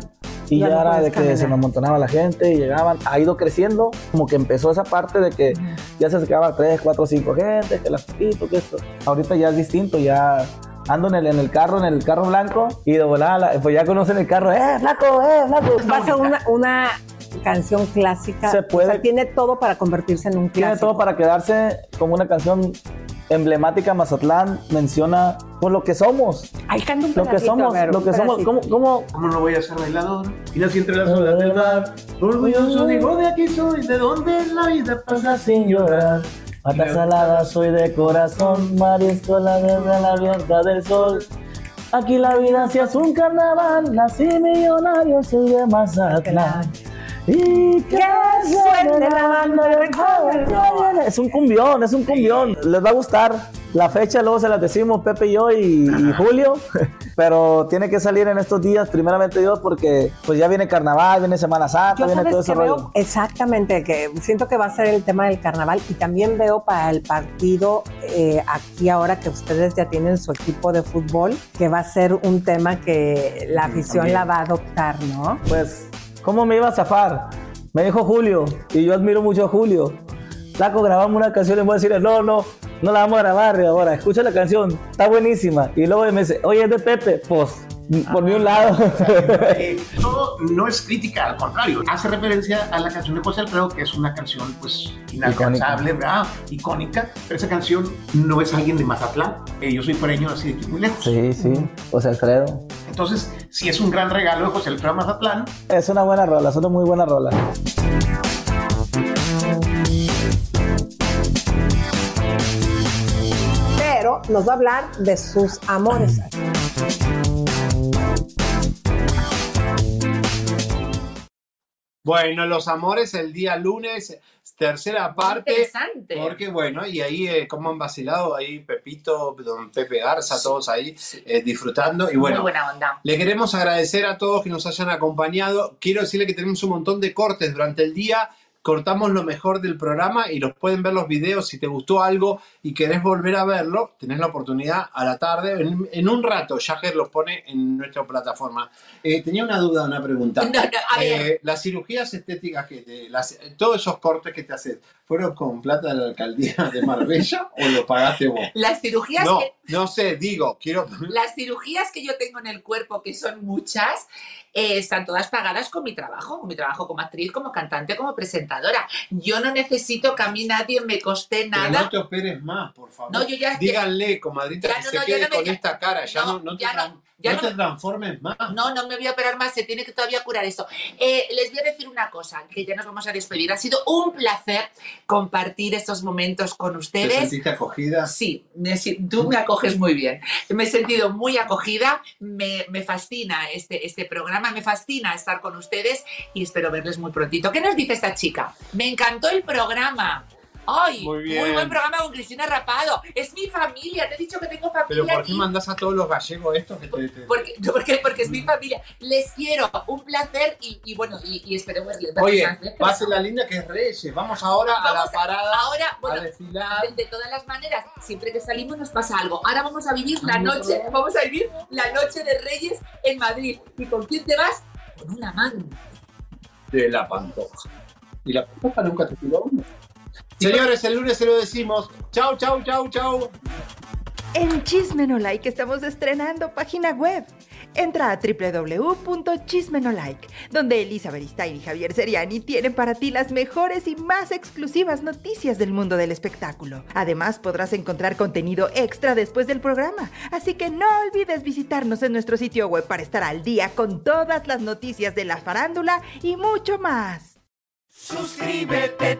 y Ya ya, no era de que caminar. se me amontonaba la gente y llegaban. Ha ido creciendo, como que empezó esa parte de que ya se acercaba tres, cuatro, cinco gente, que las fotitos, que esto. Ahorita ya es distinto, ya ando en el, en el carro, en el carro blanco y de volada, la- pues ya conocen el carro, ¡eh, flaco, eh, flaco! Va a ser una, una canción clásica. Se puede- O sea, tiene todo para convertirse en un Tiene clásico. todo para quedarse como una canción emblemática. Mazatlán menciona por lo que somos. Ahí canta un Lo que somos, ver, lo que somos. ¿cómo, cómo? ¿Cómo no voy a ser bailador? Y nací entre las olas del mar. Orgulloso digo de aquí soy, de donde la vida pasa sin llorar. Mata salada soy de corazón, marisco la desde la abierta del sol. Aquí la vida si es un carnaval, nací millonario, soy de Mazatlán. Y que suene la banda de joven. Es un cumbión, es un cumbión. Les va a gustar. La fecha luego se las decimos Pepe y yo y, y Julio, pero tiene que salir en estos días, primeramente Dios, porque pues ya viene carnaval, viene Semana Santa, Yo viene todo ese que veo rollo. exactamente que siento que va a ser el tema del carnaval y también veo para el partido eh, aquí ahora que ustedes ya tienen su equipo de fútbol que va a ser un tema que la afición también. la va a adoptar, ¿no? Pues, ¿cómo me iba a zafar? Me dijo Julio, y yo admiro mucho a Julio. Flaco, grabamos una canción y voy a decirle, no, no, no la vamos a grabar ahora, escucha la canción, está buenísima. Y luego me dice, oye, es de Pepe, pues, por mi un lado. Todo no es crítica, al contrario, hace referencia a la canción de José Alfredo, que es una canción pues inalcanzable, ¿verdad? Icónica, pero esa canción no es alguien de Mazatlán, Eh, yo soy foreño, así de aquí muy lejos. Sí, sí, José Alfredo. Entonces, si es un gran regalo de José Alfredo a Mazatlán, Es una buena rola, es una muy buena rola. Pero nos va a hablar de sus amores. Bueno, los amores el día lunes, tercera parte. Interesante. Porque bueno, y ahí eh, cómo han vacilado ahí Pepito, don Pepe Garza, todos ahí eh, disfrutando. Y bueno, Muy buena onda. le queremos agradecer a todos que nos hayan acompañado. Quiero decirle que tenemos un montón de cortes durante el día. Cortamos lo mejor del programa y los pueden ver los videos. Si te gustó algo y querés volver a verlo, tenés la oportunidad a la tarde. En, en un rato, Jagger los pone en nuestra plataforma. Eh, tenía una duda, una pregunta. No, no, a ver. Eh, las cirugías estéticas que te, las- todos esos cortes que te haces, ¿fueron con plata de la alcaldía de Marbella o lo pagaste vos? Las cirugías No, que no sé, digo, quiero. Las cirugías que yo tengo en el cuerpo, que son muchas, eh, están todas pagadas con mi trabajo, con mi trabajo como actriz, como cantante, como presentadora. Yo no necesito que a mí nadie me coste Pero nada. no te operes más, por favor. No, yo ya- Díganle, comadrita, Ya que no, se no, quede no me- con ya- esta cara. Ya no, te, ya ya no no- te transformes más. No, no me voy a operar más, se tiene que todavía curar esto. Eh, les voy a decir una cosa, que ya nos vamos a despedir. Ha sido un placer compartir estos momentos con ¿Te ustedes. sentiste acogida? Sí, me tú me acoges muy bien. Me he sentido muy acogida, me, me fascina este, este programa, me fascina estar con ustedes y espero verles muy prontito. ¿Qué nos dice esta chica? Me encantó el programa. ¡Ay! Muy bien. buen programa con Cristina Rapado. Es mi familia, te he dicho que tengo familia Pero ¿por qué aquí. mandás a todos los gallegos estos que te... te- Porque, porque, porque es mi familia. Les quiero, un placer y, y bueno, y, y espero verles. Oye, verles más. pase la linda que es Reyes. Vamos ahora a la parada ahora, bueno, de, de todas las maneras, siempre que salimos nos pasa algo. Ahora vamos a vivir la noche, vamos a vivir la noche de Reyes en Madrid. ¿Y con quién te vas? Con un amante. de la pantoja. Y la pantoja nunca te tiró uno. Señores, el lunes se lo decimos. Chau, chau, chau, chau. En Chisme No Like estamos estrenando página web. Entra a www.chismenolike, donde Elizabeth Stein y Javier Seriani tienen para ti las mejores y más exclusivas noticias del mundo del espectáculo. Además, podrás encontrar contenido extra después del programa, así que no olvides visitarnos en nuestro sitio web para estar al día con todas las noticias de la farándula y mucho más. Suscríbete,